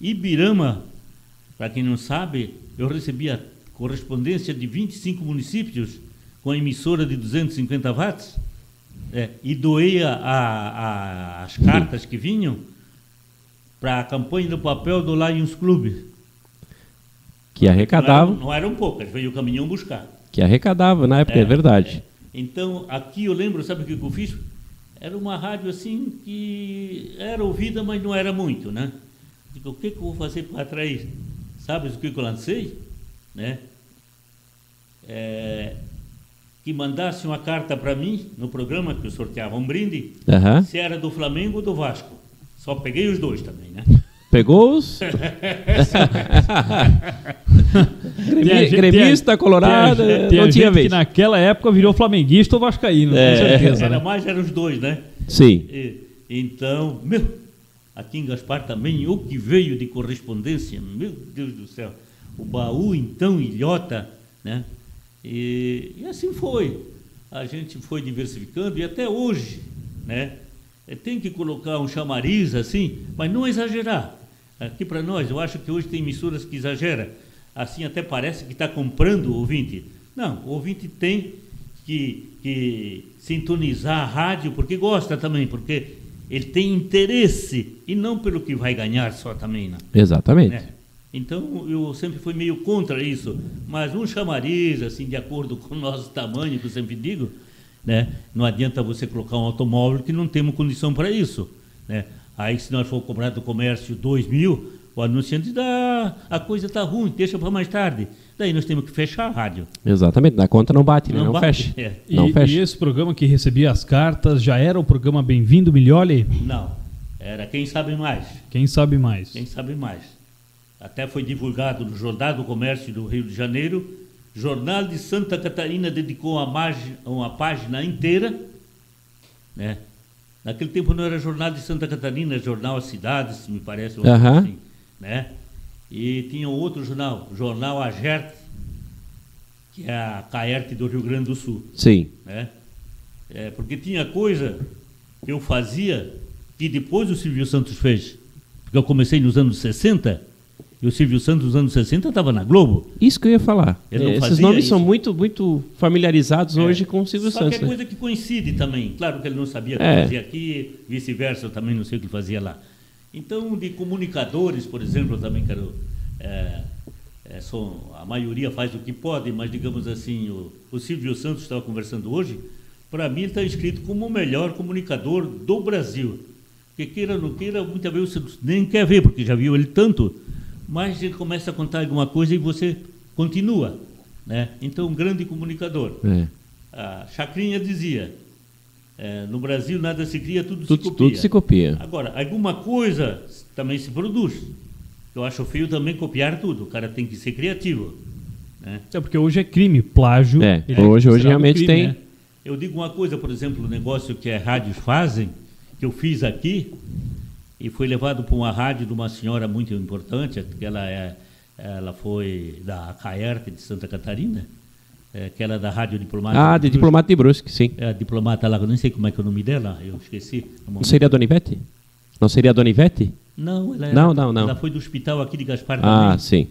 Ibirama, para quem não sabe, eu recebia correspondência de 25 municípios com a emissora de 250 watts é, e doei a- a- as cartas que vinham para a campanha do papel do Lions Club. Que arrecadava, Não eram, não eram poucas, veio o caminhão buscar. que arrecadava na época, é, É, verdade. Então, aqui eu lembro, sabe o que eu fiz? Era uma rádio assim que era ouvida, mas não era muito, né? Digo, o que, que eu vou fazer para atrair? Sabes o que eu lancei? Né? É, que mandasse uma carta para mim no programa que eu sorteava um brinde, Aham. se era do Flamengo ou do Vasco. Só peguei os dois também, né? Pegou os. Gremi, gremista, colorado, não tinha vez. que naquela época virou flamenguista ou vascaíno, É. com certeza. Era né? mais, eram os dois, né? Sim. E, então, meu, aqui em Gaspar também, o que veio de correspondência, meu Deus do céu. O baú, então, ilhota, né? E, e assim foi. A gente foi diversificando e até hoje, né? Tem que colocar um chamariz assim, mas não exagerar. Aqui para nós, eu acho que hoje tem emissoras que exagera. Assim até parece que está comprando o ouvinte. Não, o ouvinte tem que, que sintonizar a rádio porque gosta também, porque ele tem interesse e não pelo que vai ganhar só também, né? Exatamente. né? Então eu sempre fui meio contra isso, mas um chamariz assim de acordo com o nosso tamanho, que eu sempre digo, né? Não adianta você colocar um automóvel que não temos condição para isso, né? Aí se nós for cobrar do comércio 2 mil, o anunciante diz, ah, a coisa está ruim, deixa para mais tarde. Daí nós temos que fechar a rádio. Exatamente. Na conta não bate, né? Não Não, bate, fecha. é. E, Não fecha. e esse programa que recebia as cartas já era o programa Bem-vindo Milholi? Não, era quem sabe mais. Quem sabe mais? Quem sabe mais. Até foi divulgado no Jornal do Comércio do Rio de Janeiro. Jornal de Santa Catarina dedicou uma, uma página inteira. Né? Naquele tempo não era Jornal de Santa Catarina, era Jornal As Cidades, me parece. uma coisa Aham. assim, né? E tinha outro jornal, Jornal Agerte, que é a Caerte do Rio Grande do Sul Sim. né? É, porque tinha coisa que eu fazia que depois o Silvio Santos fez. Porque eu comecei nos anos 60 e o Silvio Santos nos anos 60 estava na Globo. Isso que eu ia falar. Não Esses nomes isso. são muito, muito familiarizados hoje com o Silvio Só Santos. que é né? coisa que coincide também. Claro que ele não sabia o que É. fazia aqui, vice-versa, eu também não sei o que fazia lá. Então, de comunicadores, por exemplo, eu também quero. é, é, são- a maioria faz o que pode, mas digamos assim, o, o Silvio Santos estava conversando hoje, para mim está inscrito como o melhor comunicador do Brasil. Porque queira ou não queira, muitas vezes você nem quer ver, porque já viu ele tanto, mas ele começa a contar alguma coisa e você continua. Né? Então, um grande comunicador. É. A Chacrinha dizia: é, no Brasil nada se cria, tudo, se Tudo, copia. tudo se copia. Agora, alguma coisa também se produz. Eu acho feio também copiar tudo. O cara tem que ser criativo. Né? É porque hoje é crime, plágio. É, ele hoje- hoje realmente tem- né? Eu digo uma coisa, por exemplo, o negócio que as rádios fazem, que eu fiz aqui, e foi levado para uma rádio de uma senhora muito importante, que ela, é, ela foi da Caerte de Santa Catarina, é, que ela é da Rádio Diplomática. Ah, de diplomata de Brusque, sim. É, a diplomata lá, eu nem sei como é que é o nome dela, eu esqueci. Não seria a Dona Ivete? Não seria a Dona Ivete? Não, ela, Não, era- não, não. ela foi do hospital aqui de Gaspar Ah, também. sim.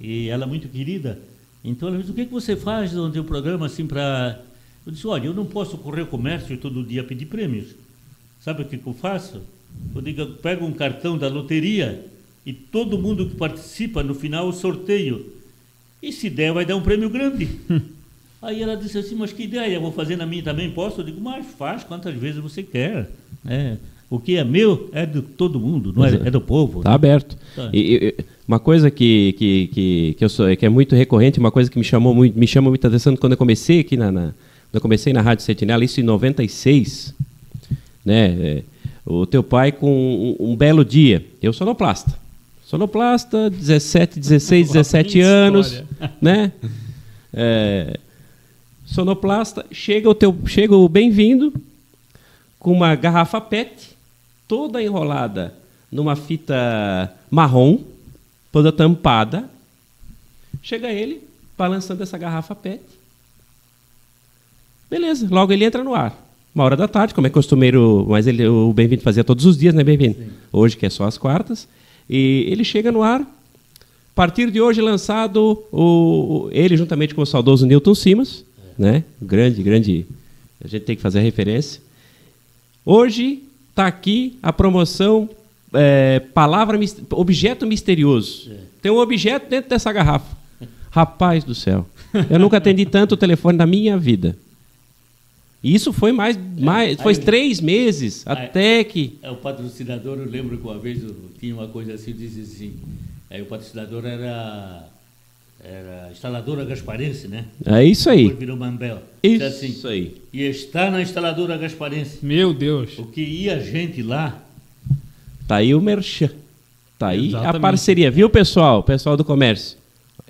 E ela é muito querida. Então ela disse, o que, que você faz no teu programa assim para... Eu disse, olha, eu não posso correr o comércio e todo dia pedir prêmios. Sabe o que, que eu faço? Eu digo, eu pego um cartão da loteria e todo mundo que participa, no final, eu sorteio. E se der, vai dar um prêmio grande. Aí ela disse assim, mas que ideia, eu vou fazer na minha também, posso? Eu digo, mas faz quantas vezes você quer. É, o que é meu é de todo mundo, não é, é do povo. Tá aberto. Tá. E, e- uma coisa que, que, que, que, eu sou, que é muito recorrente, uma coisa que me chamou muito, me chamou muita atenção quando eu comecei aqui na, na quando eu comecei na Rádio Sentinela, isso em 96, né? é, o teu pai com um, um belo dia, eu sonoplasta. Sonoplasta, 17, 16, 17 minha anos, né? É, sonoplasta, chega o teu, chega o bem-vindo com uma garrafa PET toda enrolada numa fita marrom, toda tampada. Chega ele balançando essa garrafa PET. Beleza, logo ele entra no ar. Uma hora da tarde, como é costumeiro, mas ele, o Bem-vindo fazia todos os dias, né, Bem-vindo? Hoje, que é só as quartas. E ele chega no ar. A partir de hoje, lançado o, ele, juntamente com o saudoso Newton Simas, né? Grande, grande. A gente tem que fazer a referência. Hoje está aqui a promoção é, Palavra Objeto Misterioso. Tem um objeto dentro dessa garrafa. Rapaz do céu. Eu nunca atendi tanto o telefone na minha vida. E isso foi mais. mais foi aí- três meses Aí- até que. É, o patrocinador, eu lembro que uma vez eu tinha uma coisa assim, dizia assim, aí o patrocinador era, era a instaladora gasparense, né? É isso aí. Depois virou Mambel. Isso assim, aí. E está na instaladora gasparense. Meu Deus. O que ia gente lá, Tá aí o merchan. Tá aí a Exatamente. parceria, viu, pessoal? Pessoal do comércio.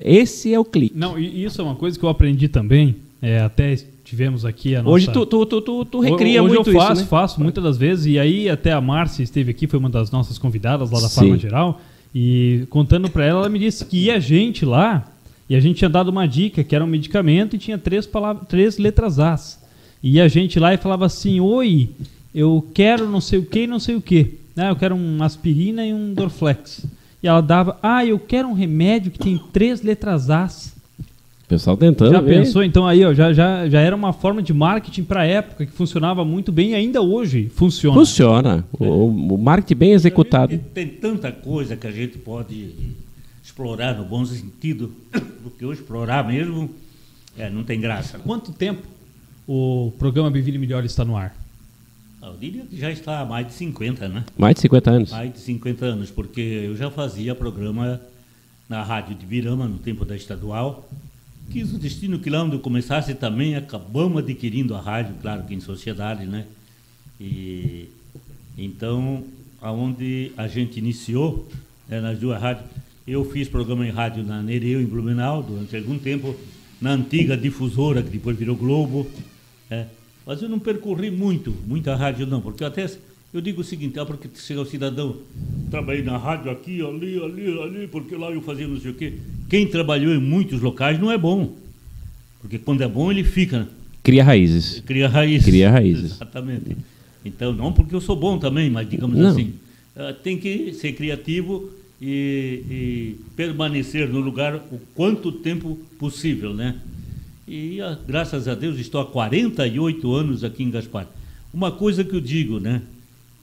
Esse é o clique. Não, e isso é uma coisa que eu aprendi também. É, até tivemos aqui a nossa... Hoje tu, tu, tu, tu, tu recria Hoje muito eu faço, isso, né? faço muitas das vezes. E aí até a Márcia esteve aqui, foi uma das nossas convidadas lá da Sim. Farma Geral. E contando pra ela, ela me disse que ia gente lá e a gente tinha dado uma dica que era um medicamento e tinha três, palavras, três letras As. E a gente lá e falava assim, oi, eu quero não sei o que e não sei o que. Ah, eu quero um aspirina e um Dorflex. E ela dava, ah, eu quero um remédio que tem três letras As. O pessoal tentando Já ver. pensou? Então aí, ó, já, já, já era uma forma de marketing para época que funcionava muito bem e ainda hoje funciona. Funciona. O, o marketing bem executado. Tem, tem tanta coisa que a gente pode explorar no bom sentido, porque hoje explorar mesmo é, não tem graça. né? Quanto tempo o programa Biville Melhor está no ar? Eu diria que já está há mais de 50, né? Mais de 50 anos. Mais de 50 anos, porque eu já fazia programa na rádio de Birama, no tempo da estadual. Quis o destino que lá onde eu começasse também, acabamos adquirindo a rádio, claro que em sociedade, né? E então, aonde a gente iniciou, né, nas duas rádios, eu fiz programa em rádio na Nereu, em Blumenau, durante algum tempo, na antiga difusora, que depois virou Globo. né? Mas eu não percorri muito, muita rádio não, porque eu até eu digo o seguinte, ah, porque chega o cidadão, trabalhei na rádio aqui, ali, ali, ali, porque lá eu fazia não sei o quê. Quem trabalhou em muitos locais não é bom. Porque quando é bom ele fica, Cria raízes. cria raízes. Cria raízes. Exatamente. Então, não porque eu sou bom também, mas digamos Não. assim, ah, tem que ser criativo e, e permanecer no lugar o quanto tempo possível, né? E ah, graças a Deus estou há 48 anos aqui em Gaspar. Uma coisa que eu digo, né?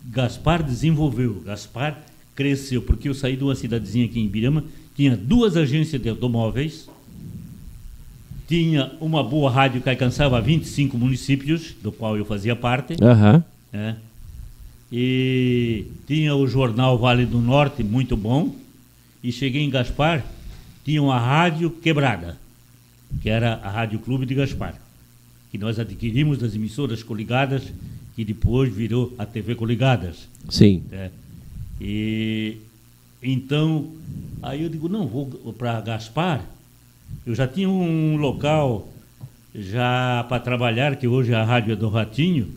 Gaspar desenvolveu, Gaspar cresceu, porque eu saí de uma cidadezinha aqui em Ibirama, tinha duas agências de automóveis, tinha uma boa rádio que alcançava 25 municípios, do qual eu fazia parte, Aham. né? E tinha o jornal Vale do Norte, muito bom. E cheguei em Gaspar, tinha uma rádio quebrada, que era a Rádio Clube de Gaspar, que nós adquirimos das emissoras coligadas, que depois virou a TV Coligadas. Sim. né? E então, aí eu digo, não, vou para Gaspar. Eu já tinha um local já para trabalhar, que hoje é a Rádio é do Ratinho,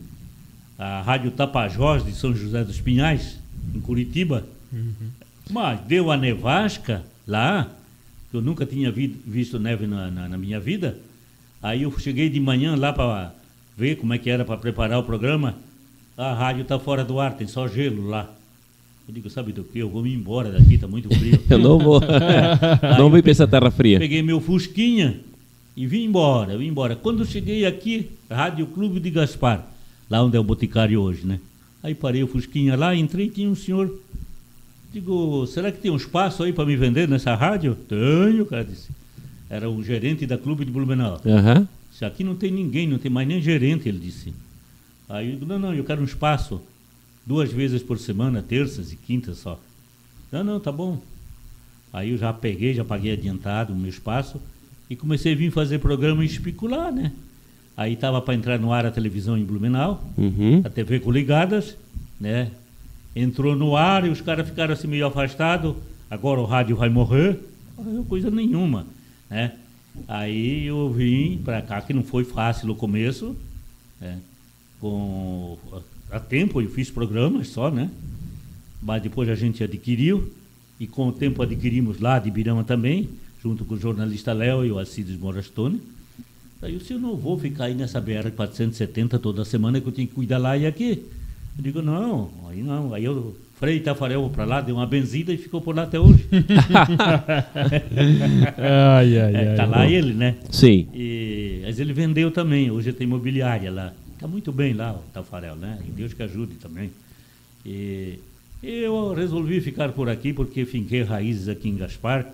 a Rádio Tapajós de São José dos Pinhais, em Curitiba. Mas deu a nevasca lá, que eu nunca tinha vi- visto neve na, na- na minha vida. Aí eu cheguei de manhã lá para ver como é que era para preparar o programa. A rádio está fora do ar, tem só gelo lá. Eu digo, sabe do que? Eu vou me embora daqui, está muito frio. Eu não vou. não vou pensar terra fria. Peguei meu Fusquinha e vim embora, vim embora. Quando eu cheguei aqui, Rádio Clube de Gaspar, lá onde é o Boticário hoje, né? Aí parei o Fusquinha lá, entrei e tinha um senhor. Digo, será que tem um espaço aí para me vender nessa rádio? Tenho, cara disse. Era o gerente da Clube de Blumenau. Aham. Disse, aqui não tem ninguém, não tem mais nem gerente, ele disse. Aí eu digo, não, não, eu quero um espaço duas vezes por semana, terças e quintas só. Não, não, tá bom. Aí eu já peguei, já paguei adiantado o meu espaço e comecei a vir fazer programa e especular, né? Aí estava para entrar no ar a televisão em Blumenau, Uhum. a TV coligadas, né? Entrou no ar e os caras ficaram assim meio afastados. Agora o rádio vai morrer? Coisa nenhuma, né? Aí eu vim para cá, que não foi fácil o começo, né? Com a tempo eu fiz programas só, né? Mas depois a gente adquiriu e com o tempo adquirimos lá de Birama também, junto com o jornalista Léo e o Alcides Morastone. Aí eu disse, eu não vou ficar aí nessa BR-470 toda semana que eu tenho que cuidar lá e aqui. Eu digo, não, aí não. Aí eu freio Tafarel para lá, deu uma benzida e ficou por lá até hoje. Ai, ai, É, ai. tá lá ele, né? Sim. E, mas ele vendeu também, hoje tem imobiliária lá. Está muito bem lá o Tafarel, né? E Deus que ajude também. E eu resolvi ficar por aqui porque finquei raízes aqui em Gaspar.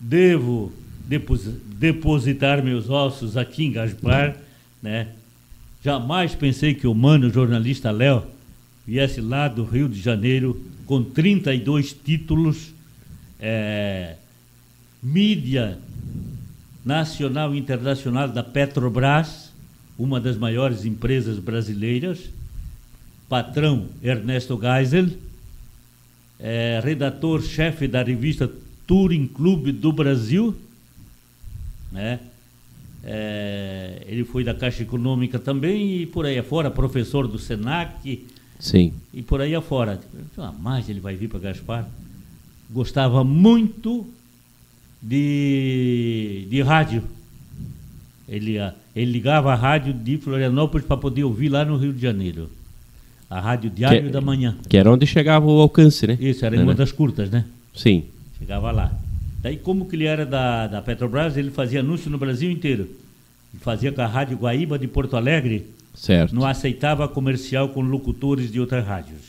Devo depositar meus ossos aqui em Gaspar, né? Jamais pensei que o mano jornalista Léo viesse lá do Rio de Janeiro com 32 títulos, é, mídia nacional e internacional da Petrobras, uma das maiores empresas brasileiras, patrão Ernesto Geisel, é, redator-chefe da revista Touring Clube do Brasil, né? É, ele foi da Caixa Econômica também e por aí afora, professor do Senac Sim. e por aí afora. Ah, mais ele vai vir para Gaspar. Gostava muito de, de rádio. Ele, ah, ele ligava a rádio de Florianópolis para poder ouvir lá no Rio de Janeiro. A Rádio Diário Que- da Manhã. Que era onde chegava o alcance, né? Isso, era em uma das curtas, né? Sim. Chegava lá. Daí, como que ele era da, da Petrobras, ele fazia anúncio no Brasil inteiro. Ele fazia com a Rádio Guaíba de Porto Alegre, Certo. não aceitava comercial com locutores de outras rádios.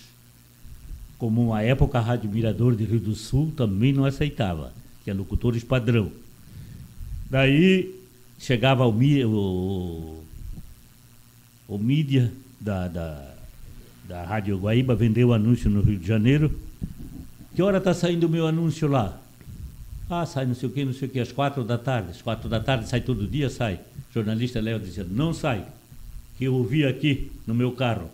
Como uma época a Rádio Mirador de Rio do Sul também não aceitava, que é locutores padrão. Daí chegava o, o, o mídia da, da, da Rádio Guaíba, vendeu anúncio no Rio de Janeiro. Que hora está saindo o meu anúncio lá? Ah, sai não sei o que, não sei o que, às quatro da tarde. Às quatro da tarde sai todo dia, sai. O jornalista Léo dizia, não sai. Que eu ouvi aqui no meu carro,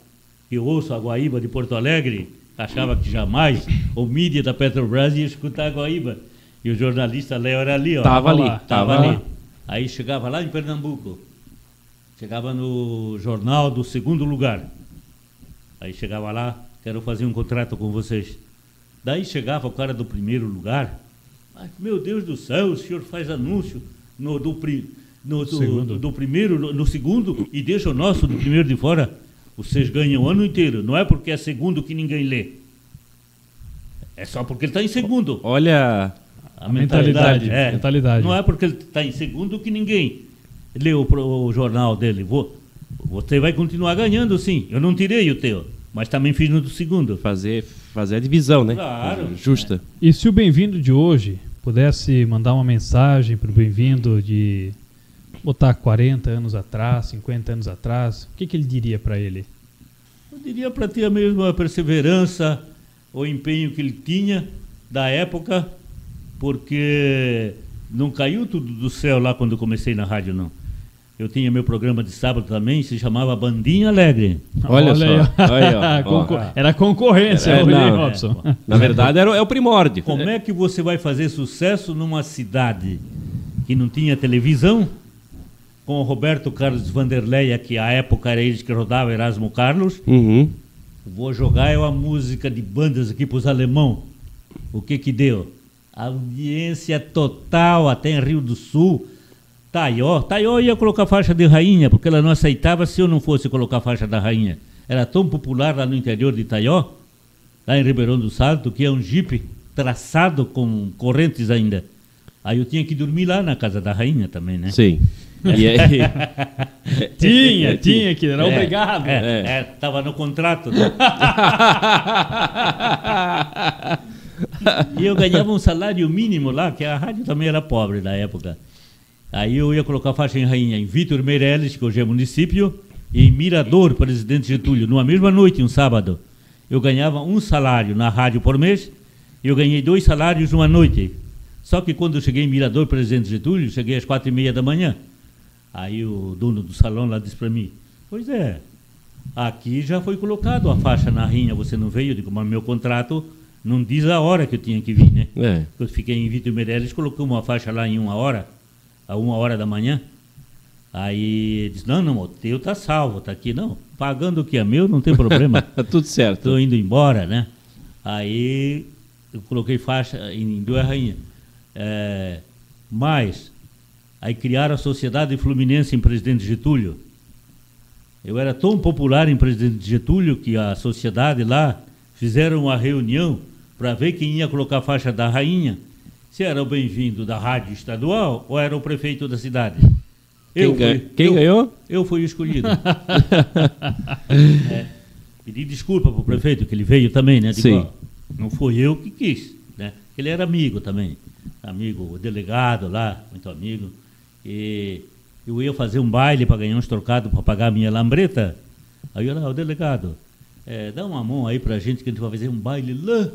que eu ouço a Guaíba de Porto Alegre, achava que jamais o mídia da Petrobras ia escutar a Guaíba. E o jornalista Léo era ali, ó. Tava ali, lá, tava ali. lá. Aí chegava lá em Pernambuco. Chegava no jornal do segundo lugar. Aí chegava lá, quero fazer um contrato com vocês. Daí chegava o cara do primeiro lugar. Meu Deus do céu, o senhor faz anúncio no, do, no, do, do primeiro, no, no segundo, e deixa o nosso do primeiro de fora. Vocês ganham o ano inteiro. Não é porque é segundo que ninguém lê. É só porque ele está em segundo. Olha, A, A mentalidade, é. mentalidade. Não é porque ele está em segundo que ninguém lê o, o jornal dele. Vou, você vai continuar ganhando, sim. Eu não tirei o teu, mas também fiz no do segundo. fazer, fazer a divisão, né? Claro. Justa. E se o bem-vindo de hoje pudesse mandar uma mensagem para o bem-vindo de botar 40 anos atrás, 50 anos atrás, o que, que ele diria para ele? Eu diria para ter a mesma perseverança, o empenho que ele tinha da época, porque não caiu tudo do céu lá quando eu comecei na rádio, não. Eu tinha meu programa de sábado também, se chamava Bandinha Alegre. Olha, só. aí, ó. Aí, ó. Concor- Ó. Era concorrência, É, hoje, hein, não, Robson. é. Na verdade, era, o- é o primórdio. Como é que você vai fazer sucesso numa cidade que não tinha televisão, com o Roberto Carlos Vanderleia, que à época era ele que rodava Erasmo Carlos, Uhum. Vou jogar é uma música de bandas aqui para os alemão. O que que deu? Audiência total até em Rio do Sul. Taió. Taió ia colocar faixa de rainha, porque ela não aceitava se eu não fosse colocar faixa da rainha. Era tão popular lá no interior de Taió, lá em Ribeirão do Salto, que é um jipe traçado com correntes ainda. Aí eu tinha que dormir lá na casa da rainha também, né? Sim. E aí, Tinha, tinha que, era É, obrigado. É, É. é, tava no contrato. né? e eu ganhava um salário mínimo lá, que a rádio também era pobre na época. Aí eu ia colocar faixa em rainha em Vitor Meirelles, que hoje é município, e em Mirador, Presidente Getúlio, numa mesma noite, um sábado. Eu ganhava um salário na rádio por mês, e eu ganhei dois salários numa noite. Só que quando eu cheguei em Mirador, Presidente Getúlio, cheguei às quatro e meia da manhã. Aí o dono do salão lá disse para mim, pois é, aqui já foi colocado a faixa na rinha, você não veio? Eu digo, mas meu contrato não diz a hora que eu tinha que vir, né? é, Eu fiquei em Vitor Meirelles, colocou uma faixa lá em uma hora, a uma hora da manhã. Aí disse, não, não, o teu tá salvo, tá aqui. Não, pagando o que é meu, não tem problema. tá tudo certo. Estou indo embora, né? Aí eu coloquei faixa em duas rainhas. É, mas, aí criaram a Sociedade Fluminense em Presidente Getúlio. Eu era tão popular em Presidente Getúlio que a sociedade lá fizeram uma reunião para ver quem ia colocar a faixa da rainha, se era o bem-vindo da rádio estadual ou era o prefeito da cidade. Quem, ganha- fui- quem eu- ganhou? eu fui o escolhido. É, pedi desculpa pro prefeito, que ele veio também, né? Digo, Sim. ó, não foi eu que quis, né? Ele era amigo também. Amigo, o delegado lá, muito amigo. E eu ia fazer um baile para ganhar uns trocados para pagar a minha lambreta. Aí eu lá, o delegado, é, dá uma mão aí pra gente que a gente vai fazer um baile lá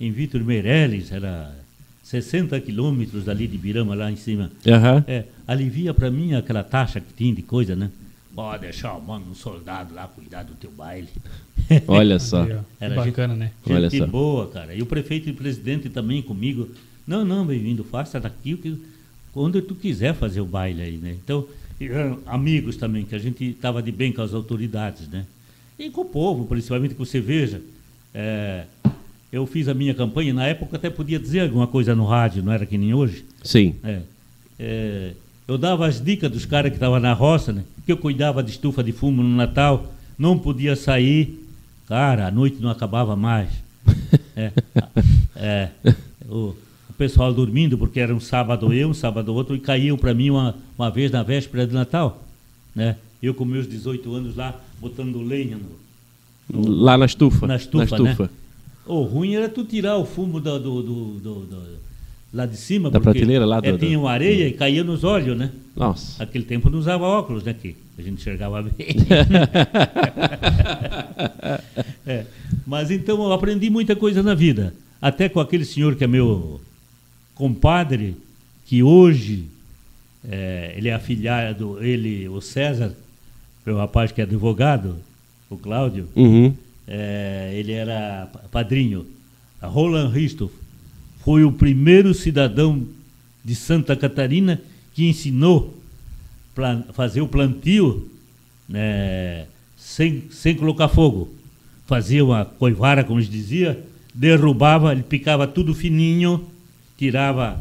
em Vitor Meirelles, era 60 quilômetros dali de Birama, lá em cima. Aham. É, alivia para mim aquela taxa que tinha de coisa, né? Pode deixar o mano, um soldado lá cuidar do teu baile. Olha só. Era bacana, né? Olha Gente só. boa, cara. E o prefeito e o presidente também comigo. Não, não, bem-vindo, faça daqui o que onde tu quiser fazer o baile aí, né? Então, e, ah, amigos também, que a gente estava de bem com as autoridades, né? E com o povo, principalmente que você veja. É, eu fiz a minha campanha, na época até podia dizer alguma coisa no rádio, não era que nem hoje. Sim. É, é, eu dava as dicas dos caras que estavam na roça, né? Que eu cuidava de estufa de fumo no Natal, não podia sair. Cara, a noite não acabava mais. É, é, o, o pessoal dormindo, porque era um sábado eu, um sábado outro, e caíam para mim uma, uma vez na véspera de Natal. Né? Eu com meus 18 anos lá, botando lenha no, no lá na estufa. Na estufa, na estufa. Né? O ruim era tu tirar o fumo do, do, do, do lá de cima, da prateleira lá do, é, tinha uma areia e caía nos olhos, né? Nossa. Aquele tempo não usava óculos, né? Que a gente enxergava bem. é. Mas então eu aprendi muita coisa na vida. Até com aquele senhor que é meu compadre, que hoje é, ele é afilhado, ele, o César, o rapaz que é advogado, o Cláudio. Uhum é, ele era padrinho. Roland Ristoff foi o primeiro cidadão de Santa Catarina que ensinou a fazer o plantio né, sem, sem colocar fogo. Fazia uma coivara, como se dizia, derrubava, ele picava tudo fininho, tirava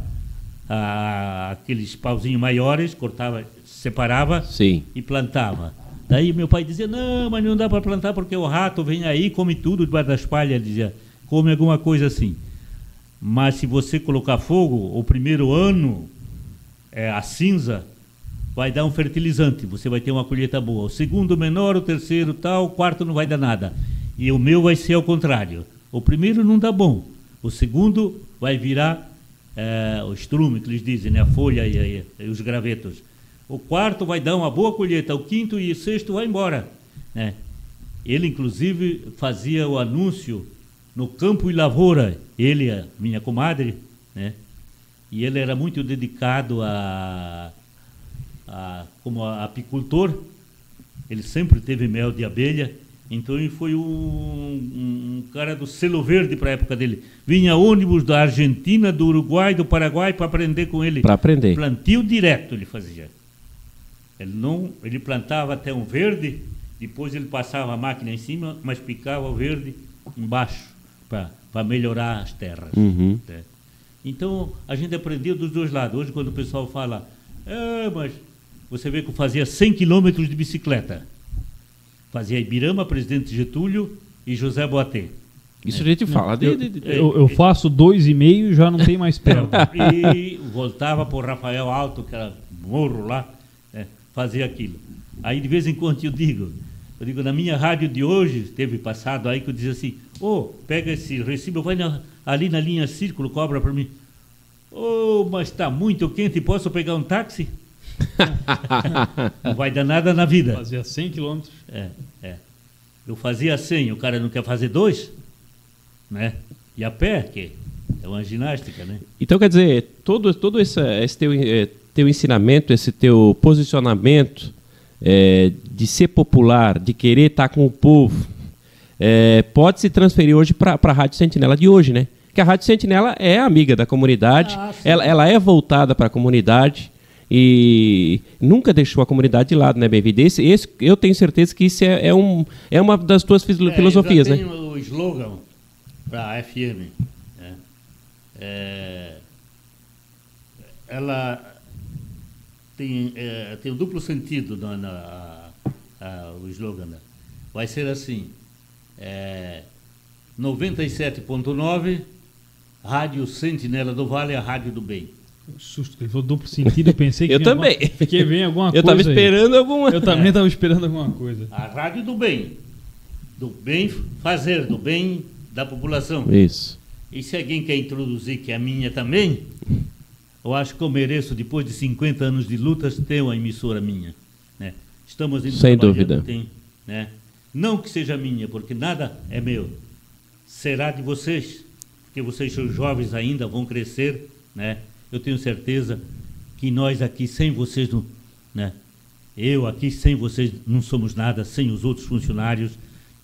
a, aqueles pauzinhos maiores, cortava, separava Sim. e plantava. Daí meu pai dizia, não, mas não dá para plantar porque o rato vem aí come tudo debaixo das palhas. Dizia, come alguma coisa assim. Mas se você colocar fogo, o primeiro ano, é, a cinza vai dar um fertilizante, você vai ter uma colheita boa. O segundo menor, o terceiro tal, o quarto não vai dar nada. E o meu vai ser ao contrário. O primeiro não dá bom. O segundo vai virar é, o estrume, que eles dizem, né? a folha e, e, e os gravetos. O quarto vai dar uma boa colheita, o quinto e o sexto vai embora. Né? Ele, inclusive, fazia o anúncio no Campo e Lavoura, ele, a minha comadre, né? e ele era muito dedicado a, a como apicultor, ele sempre teve mel de abelha, então ele foi um, um, um cara do selo verde para a época dele. Vinha ônibus da Argentina, do Uruguai, do Paraguai para aprender com ele. Para aprender. Plantio direto ele fazia. Ele, não, ele plantava até um verde, depois ele passava a máquina em cima, mas picava o verde embaixo para melhorar as terras. Uhum. Né? Então a gente aprendeu dos dois lados. Hoje, quando o pessoal fala, é, mas você vê que eu fazia 100 quilômetros de bicicleta. Fazia Ibirama, Presidente Getúlio e José Boatê. Isso a gente fala. De, de, de, eu, eu, faço dois e meio já não tem mais perna. e voltava por Rafael Alto, que era morro lá, fazer aquilo. Aí de vez em quando eu digo, eu digo, na minha rádio de hoje, teve passado aí que eu dizia assim, ô, oh, pega esse recibo, vai na, ali na linha círculo, cobra para mim. Ô, oh, mas está muito quente, posso pegar um táxi? não vai dar nada na vida. Fazia 100 quilômetros. É, é. Eu fazia 100, o cara não quer fazer dois, né? E a pé, que é uma ginástica, né? Então, quer dizer, todo, todo esse, esse teu, eh, teu ensinamento, esse teu posicionamento é, de ser popular, de querer estar com o povo, é, pode se transferir hoje para a Rádio Sentinela de hoje, né? Que a Rádio Sentinela é amiga da comunidade, ah, ela, ela é voltada para a comunidade e nunca deixou a comunidade de lado, né, Benvide? Esse, esse, eu tenho certeza que isso é, é, um, é uma das tuas filosofias, é, né? o slogan para a FM. Né? É, ela tem, é, tem um duplo sentido na, na a, a, o slogan. Né? Vai ser assim: é, 97.9, Rádio Sentinela do Vale, a Rádio do Bem. Susto, ele falou duplo sentido, eu pensei que. eu também. Alguma, que vem alguma eu coisa. Eu estava esperando aí. alguma Eu também estava é. esperando alguma coisa. A Rádio do Bem. Do bem fazer, do bem da população. Isso. E se alguém quer introduzir, que é a minha também, eu acho que eu mereço, depois de 50 anos de lutas, ter uma emissora minha. Né? Estamos indo Sem dúvida. Tem, né? Não que seja minha, porque nada é meu. Será de vocês, porque vocês são jovens ainda, vão crescer. Né? Eu tenho certeza que nós aqui, sem vocês, não, né? eu aqui, sem vocês, não somos nada, sem os outros funcionários.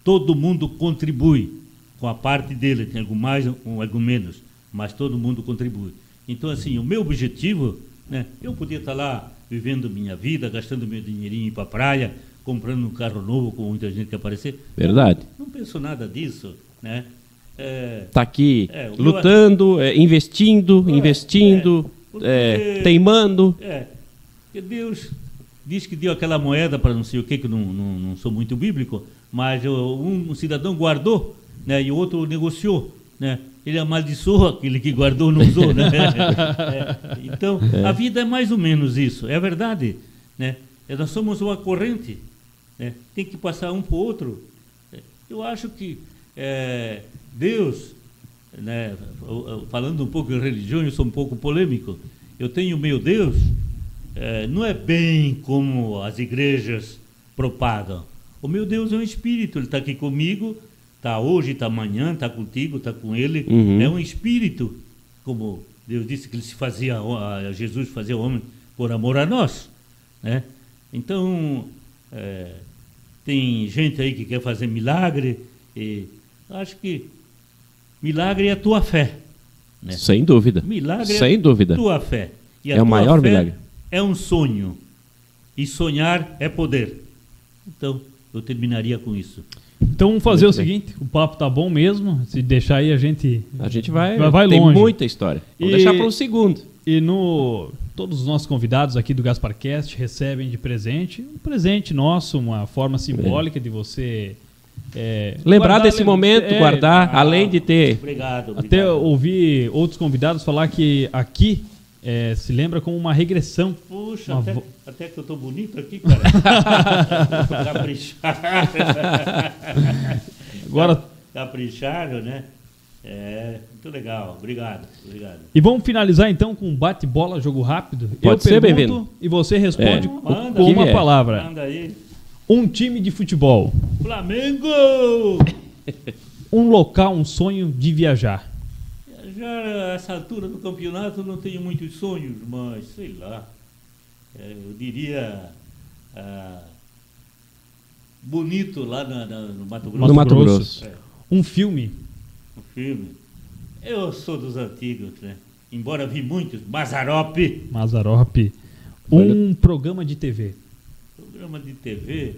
Todo mundo contribui com a parte dele, tem algo mais, algo menos, mas todo mundo contribui. Então, assim, o meu objetivo Né? Eu podia estar lá vivendo minha vida, gastando meu dinheirinho para a praia, comprando um carro novo com muita gente que aparecer. Verdade. Não, não penso nada disso, né? É, tá aqui é, lutando, é, investindo, é, investindo, é, porque, teimando. É, porque Deus diz que deu aquela moeda para não sei o que, que não, não, não sou muito bíblico, mas um, um cidadão guardou né, e o outro negociou. Né? Ele amaldiçoou aquele que guardou não usou. Né? é, então, a vida é mais ou menos isso, é verdade. Né? Nós somos uma corrente, né? tem que passar um para o outro. Eu acho que é, Deus, né, falando um pouco em religião, eu sou um pouco polêmico. Eu tenho meu Deus, é, não é bem como as igrejas propagam. O meu Deus é um espírito, ele está aqui comigo, está hoje, está amanhã, está contigo, está com ele. Uhum. É um espírito, como Deus disse que ele se fazia, Jesus fazia o homem por amor a nós. Né? Então, é, tem gente aí que quer fazer milagre, e acho que milagre é a tua fé. Né? Sem dúvida. Milagre Sem é dúvida. a tua fé. E é o maior milagre. É um sonho. E sonhar é poder. Então, eu terminaria com isso. Então vamos fazer Muito o bem. seguinte, o papo tá bom mesmo, se deixar aí a gente a gente vai vai, vai tem longe. muita história. Vamos e, deixar para um segundo. E no todos os nossos convidados aqui do Gasparcast recebem de presente um presente nosso, uma forma simbólica é. de você é, lembrar guardar, desse momento, é, guardar, ah, além de ter. Obrigado, obrigado. Até ouvir outros convidados falar que aqui é, se lembra como uma regressão. Puxa, uma até. Até, que eu estou bonito aqui, cara. Caprichar. Agora. Capricharam, né? É, muito legal. Obrigado, obrigado. E vamos finalizar então com um bate-bola, jogo rápido. Pode eu ser, bem-vindo. E você responde é. com uma é. palavra. Manda aí. Um time de futebol. Flamengo! um local, um sonho de viajar. Viajar a essa altura do campeonato não tenho muitos sonhos, mas sei lá. É, eu diria. Ah, bonito lá na, na, no Mato Grosso. No Mato Grosso. É. Um filme. Um filme. Eu sou dos antigos, né? Embora vi muitos. Mazarop. Mazarop. Um programa de TV programa de TV,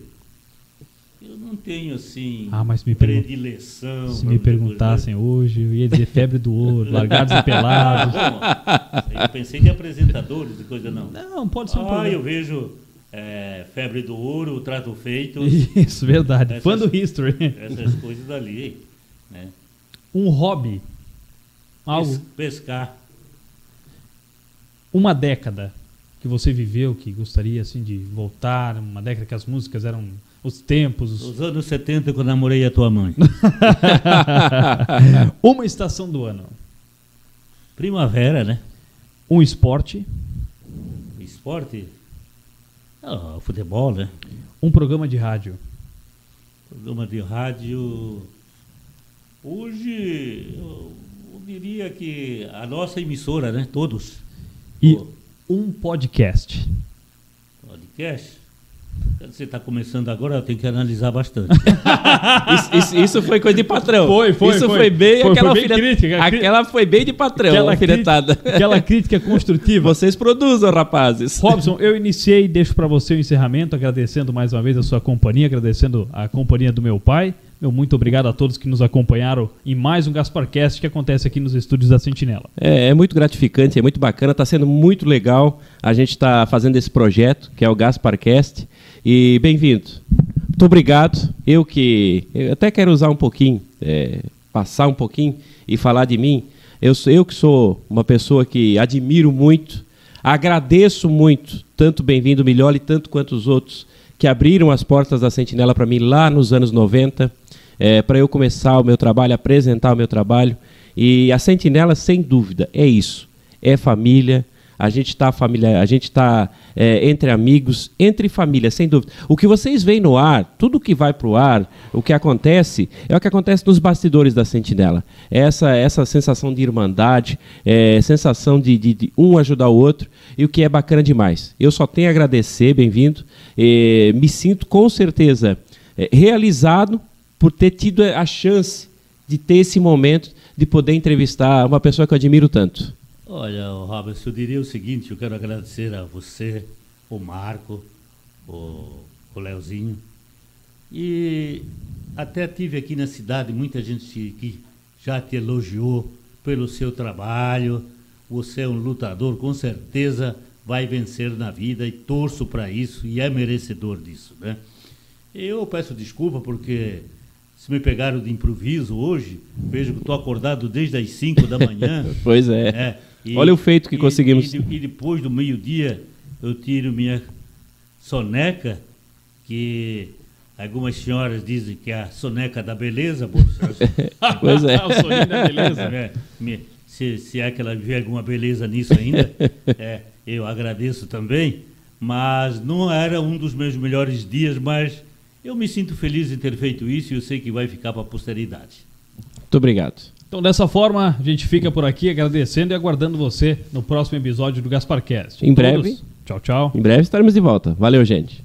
eu não tenho assim ah, mas me predileção. Se me perguntassem hoje, eu ia dizer febre do ouro, largados e pelados. Bom, eu pensei de apresentadores e coisa não. Não, pode ser um Ah, programa. eu vejo é, febre do ouro, trato feito. Isso, verdade. Essas, Fã do History. Essas coisas dali. Né? Um hobby. Algo. Pescar. Uma década que você viveu, que gostaria assim de voltar, uma década que as músicas eram os tempos. Os anos 70 quando namorei a tua mãe. uma estação do ano. Primavera, né? Um esporte. Esporte? Oh, futebol, né? Um programa de rádio. Programa de rádio. Hoje eu, eu diria que a nossa emissora, né? Todos. E oh um podcast? Podcast? Você está começando agora, eu tenho que analisar bastante. isso, isso, isso, foi coisa de patrão. Foi, foi. Isso foi, foi bem foi, aquela foi bem crítica. Aquela foi bem de patrão, aquela alfinetada. Aquela crítica construtiva. Vocês produzem, rapazes. Robson, eu iniciei, deixo para você o encerramento, agradecendo mais uma vez a sua companhia, agradecendo a companhia do meu pai. Meu muito obrigado a todos que nos acompanharam em mais um Gasparcast que acontece aqui nos estúdios da Sentinela. É, é muito gratificante, é muito bacana, está sendo muito legal a gente está fazendo esse projeto, que é o Gasparcast. E bem-vindo. Muito obrigado. Eu que eu até quero usar um pouquinho, é, passar um pouquinho e falar de mim. Eu, eu que sou uma pessoa que admiro muito, agradeço muito, tanto bem-vindo Milholi, tanto quanto os outros que abriram as portas da Sentinela para mim lá nos anos 90 é, para eu começar o meu trabalho, apresentar o meu trabalho. E a Sentinela, sem dúvida, é isso. É família. A gente está família, a gente está é, entre amigos, entre família, sem dúvida. O que vocês veem no ar, tudo que vai para o ar, o que acontece, é o que acontece nos bastidores da Sentinela. É essa, essa sensação de irmandade, é, sensação de, de, de, um ajudar o outro, e o que é bacana demais. Eu só tenho a agradecer, bem-vindo. me sinto com certeza é, realizado por ter tido a chance de ter esse momento de poder entrevistar uma pessoa que eu admiro tanto. Olha, Robert, eu diria o seguinte, eu quero agradecer a você, o Marco, o, o Leozinho. E até tive aqui na cidade muita gente que já te elogiou pelo seu trabalho. Você é um lutador, com certeza vai vencer na vida e torço para isso e é merecedor disso, né? Eu peço desculpa porque se me pegaram de improviso hoje, vejo que estou acordado desde as 5 da manhã. pois é. é e, Olha o feito que e, conseguimos. E, e, depois do meio-dia eu tiro minha soneca, que algumas senhoras dizem que é a soneca da beleza. pois é. o da beleza. É, me, se, se é que ela vê alguma beleza nisso ainda, é, eu agradeço também. Mas não era um dos meus melhores dias, mas eu me sinto feliz em ter feito isso e eu sei que vai ficar para a posteridade. Muito obrigado. Então, dessa forma, a gente fica por aqui agradecendo e aguardando você no próximo episódio do GasparCast. Em breve. Tchau, tchau. Em breve estaremos de volta. Valeu, gente.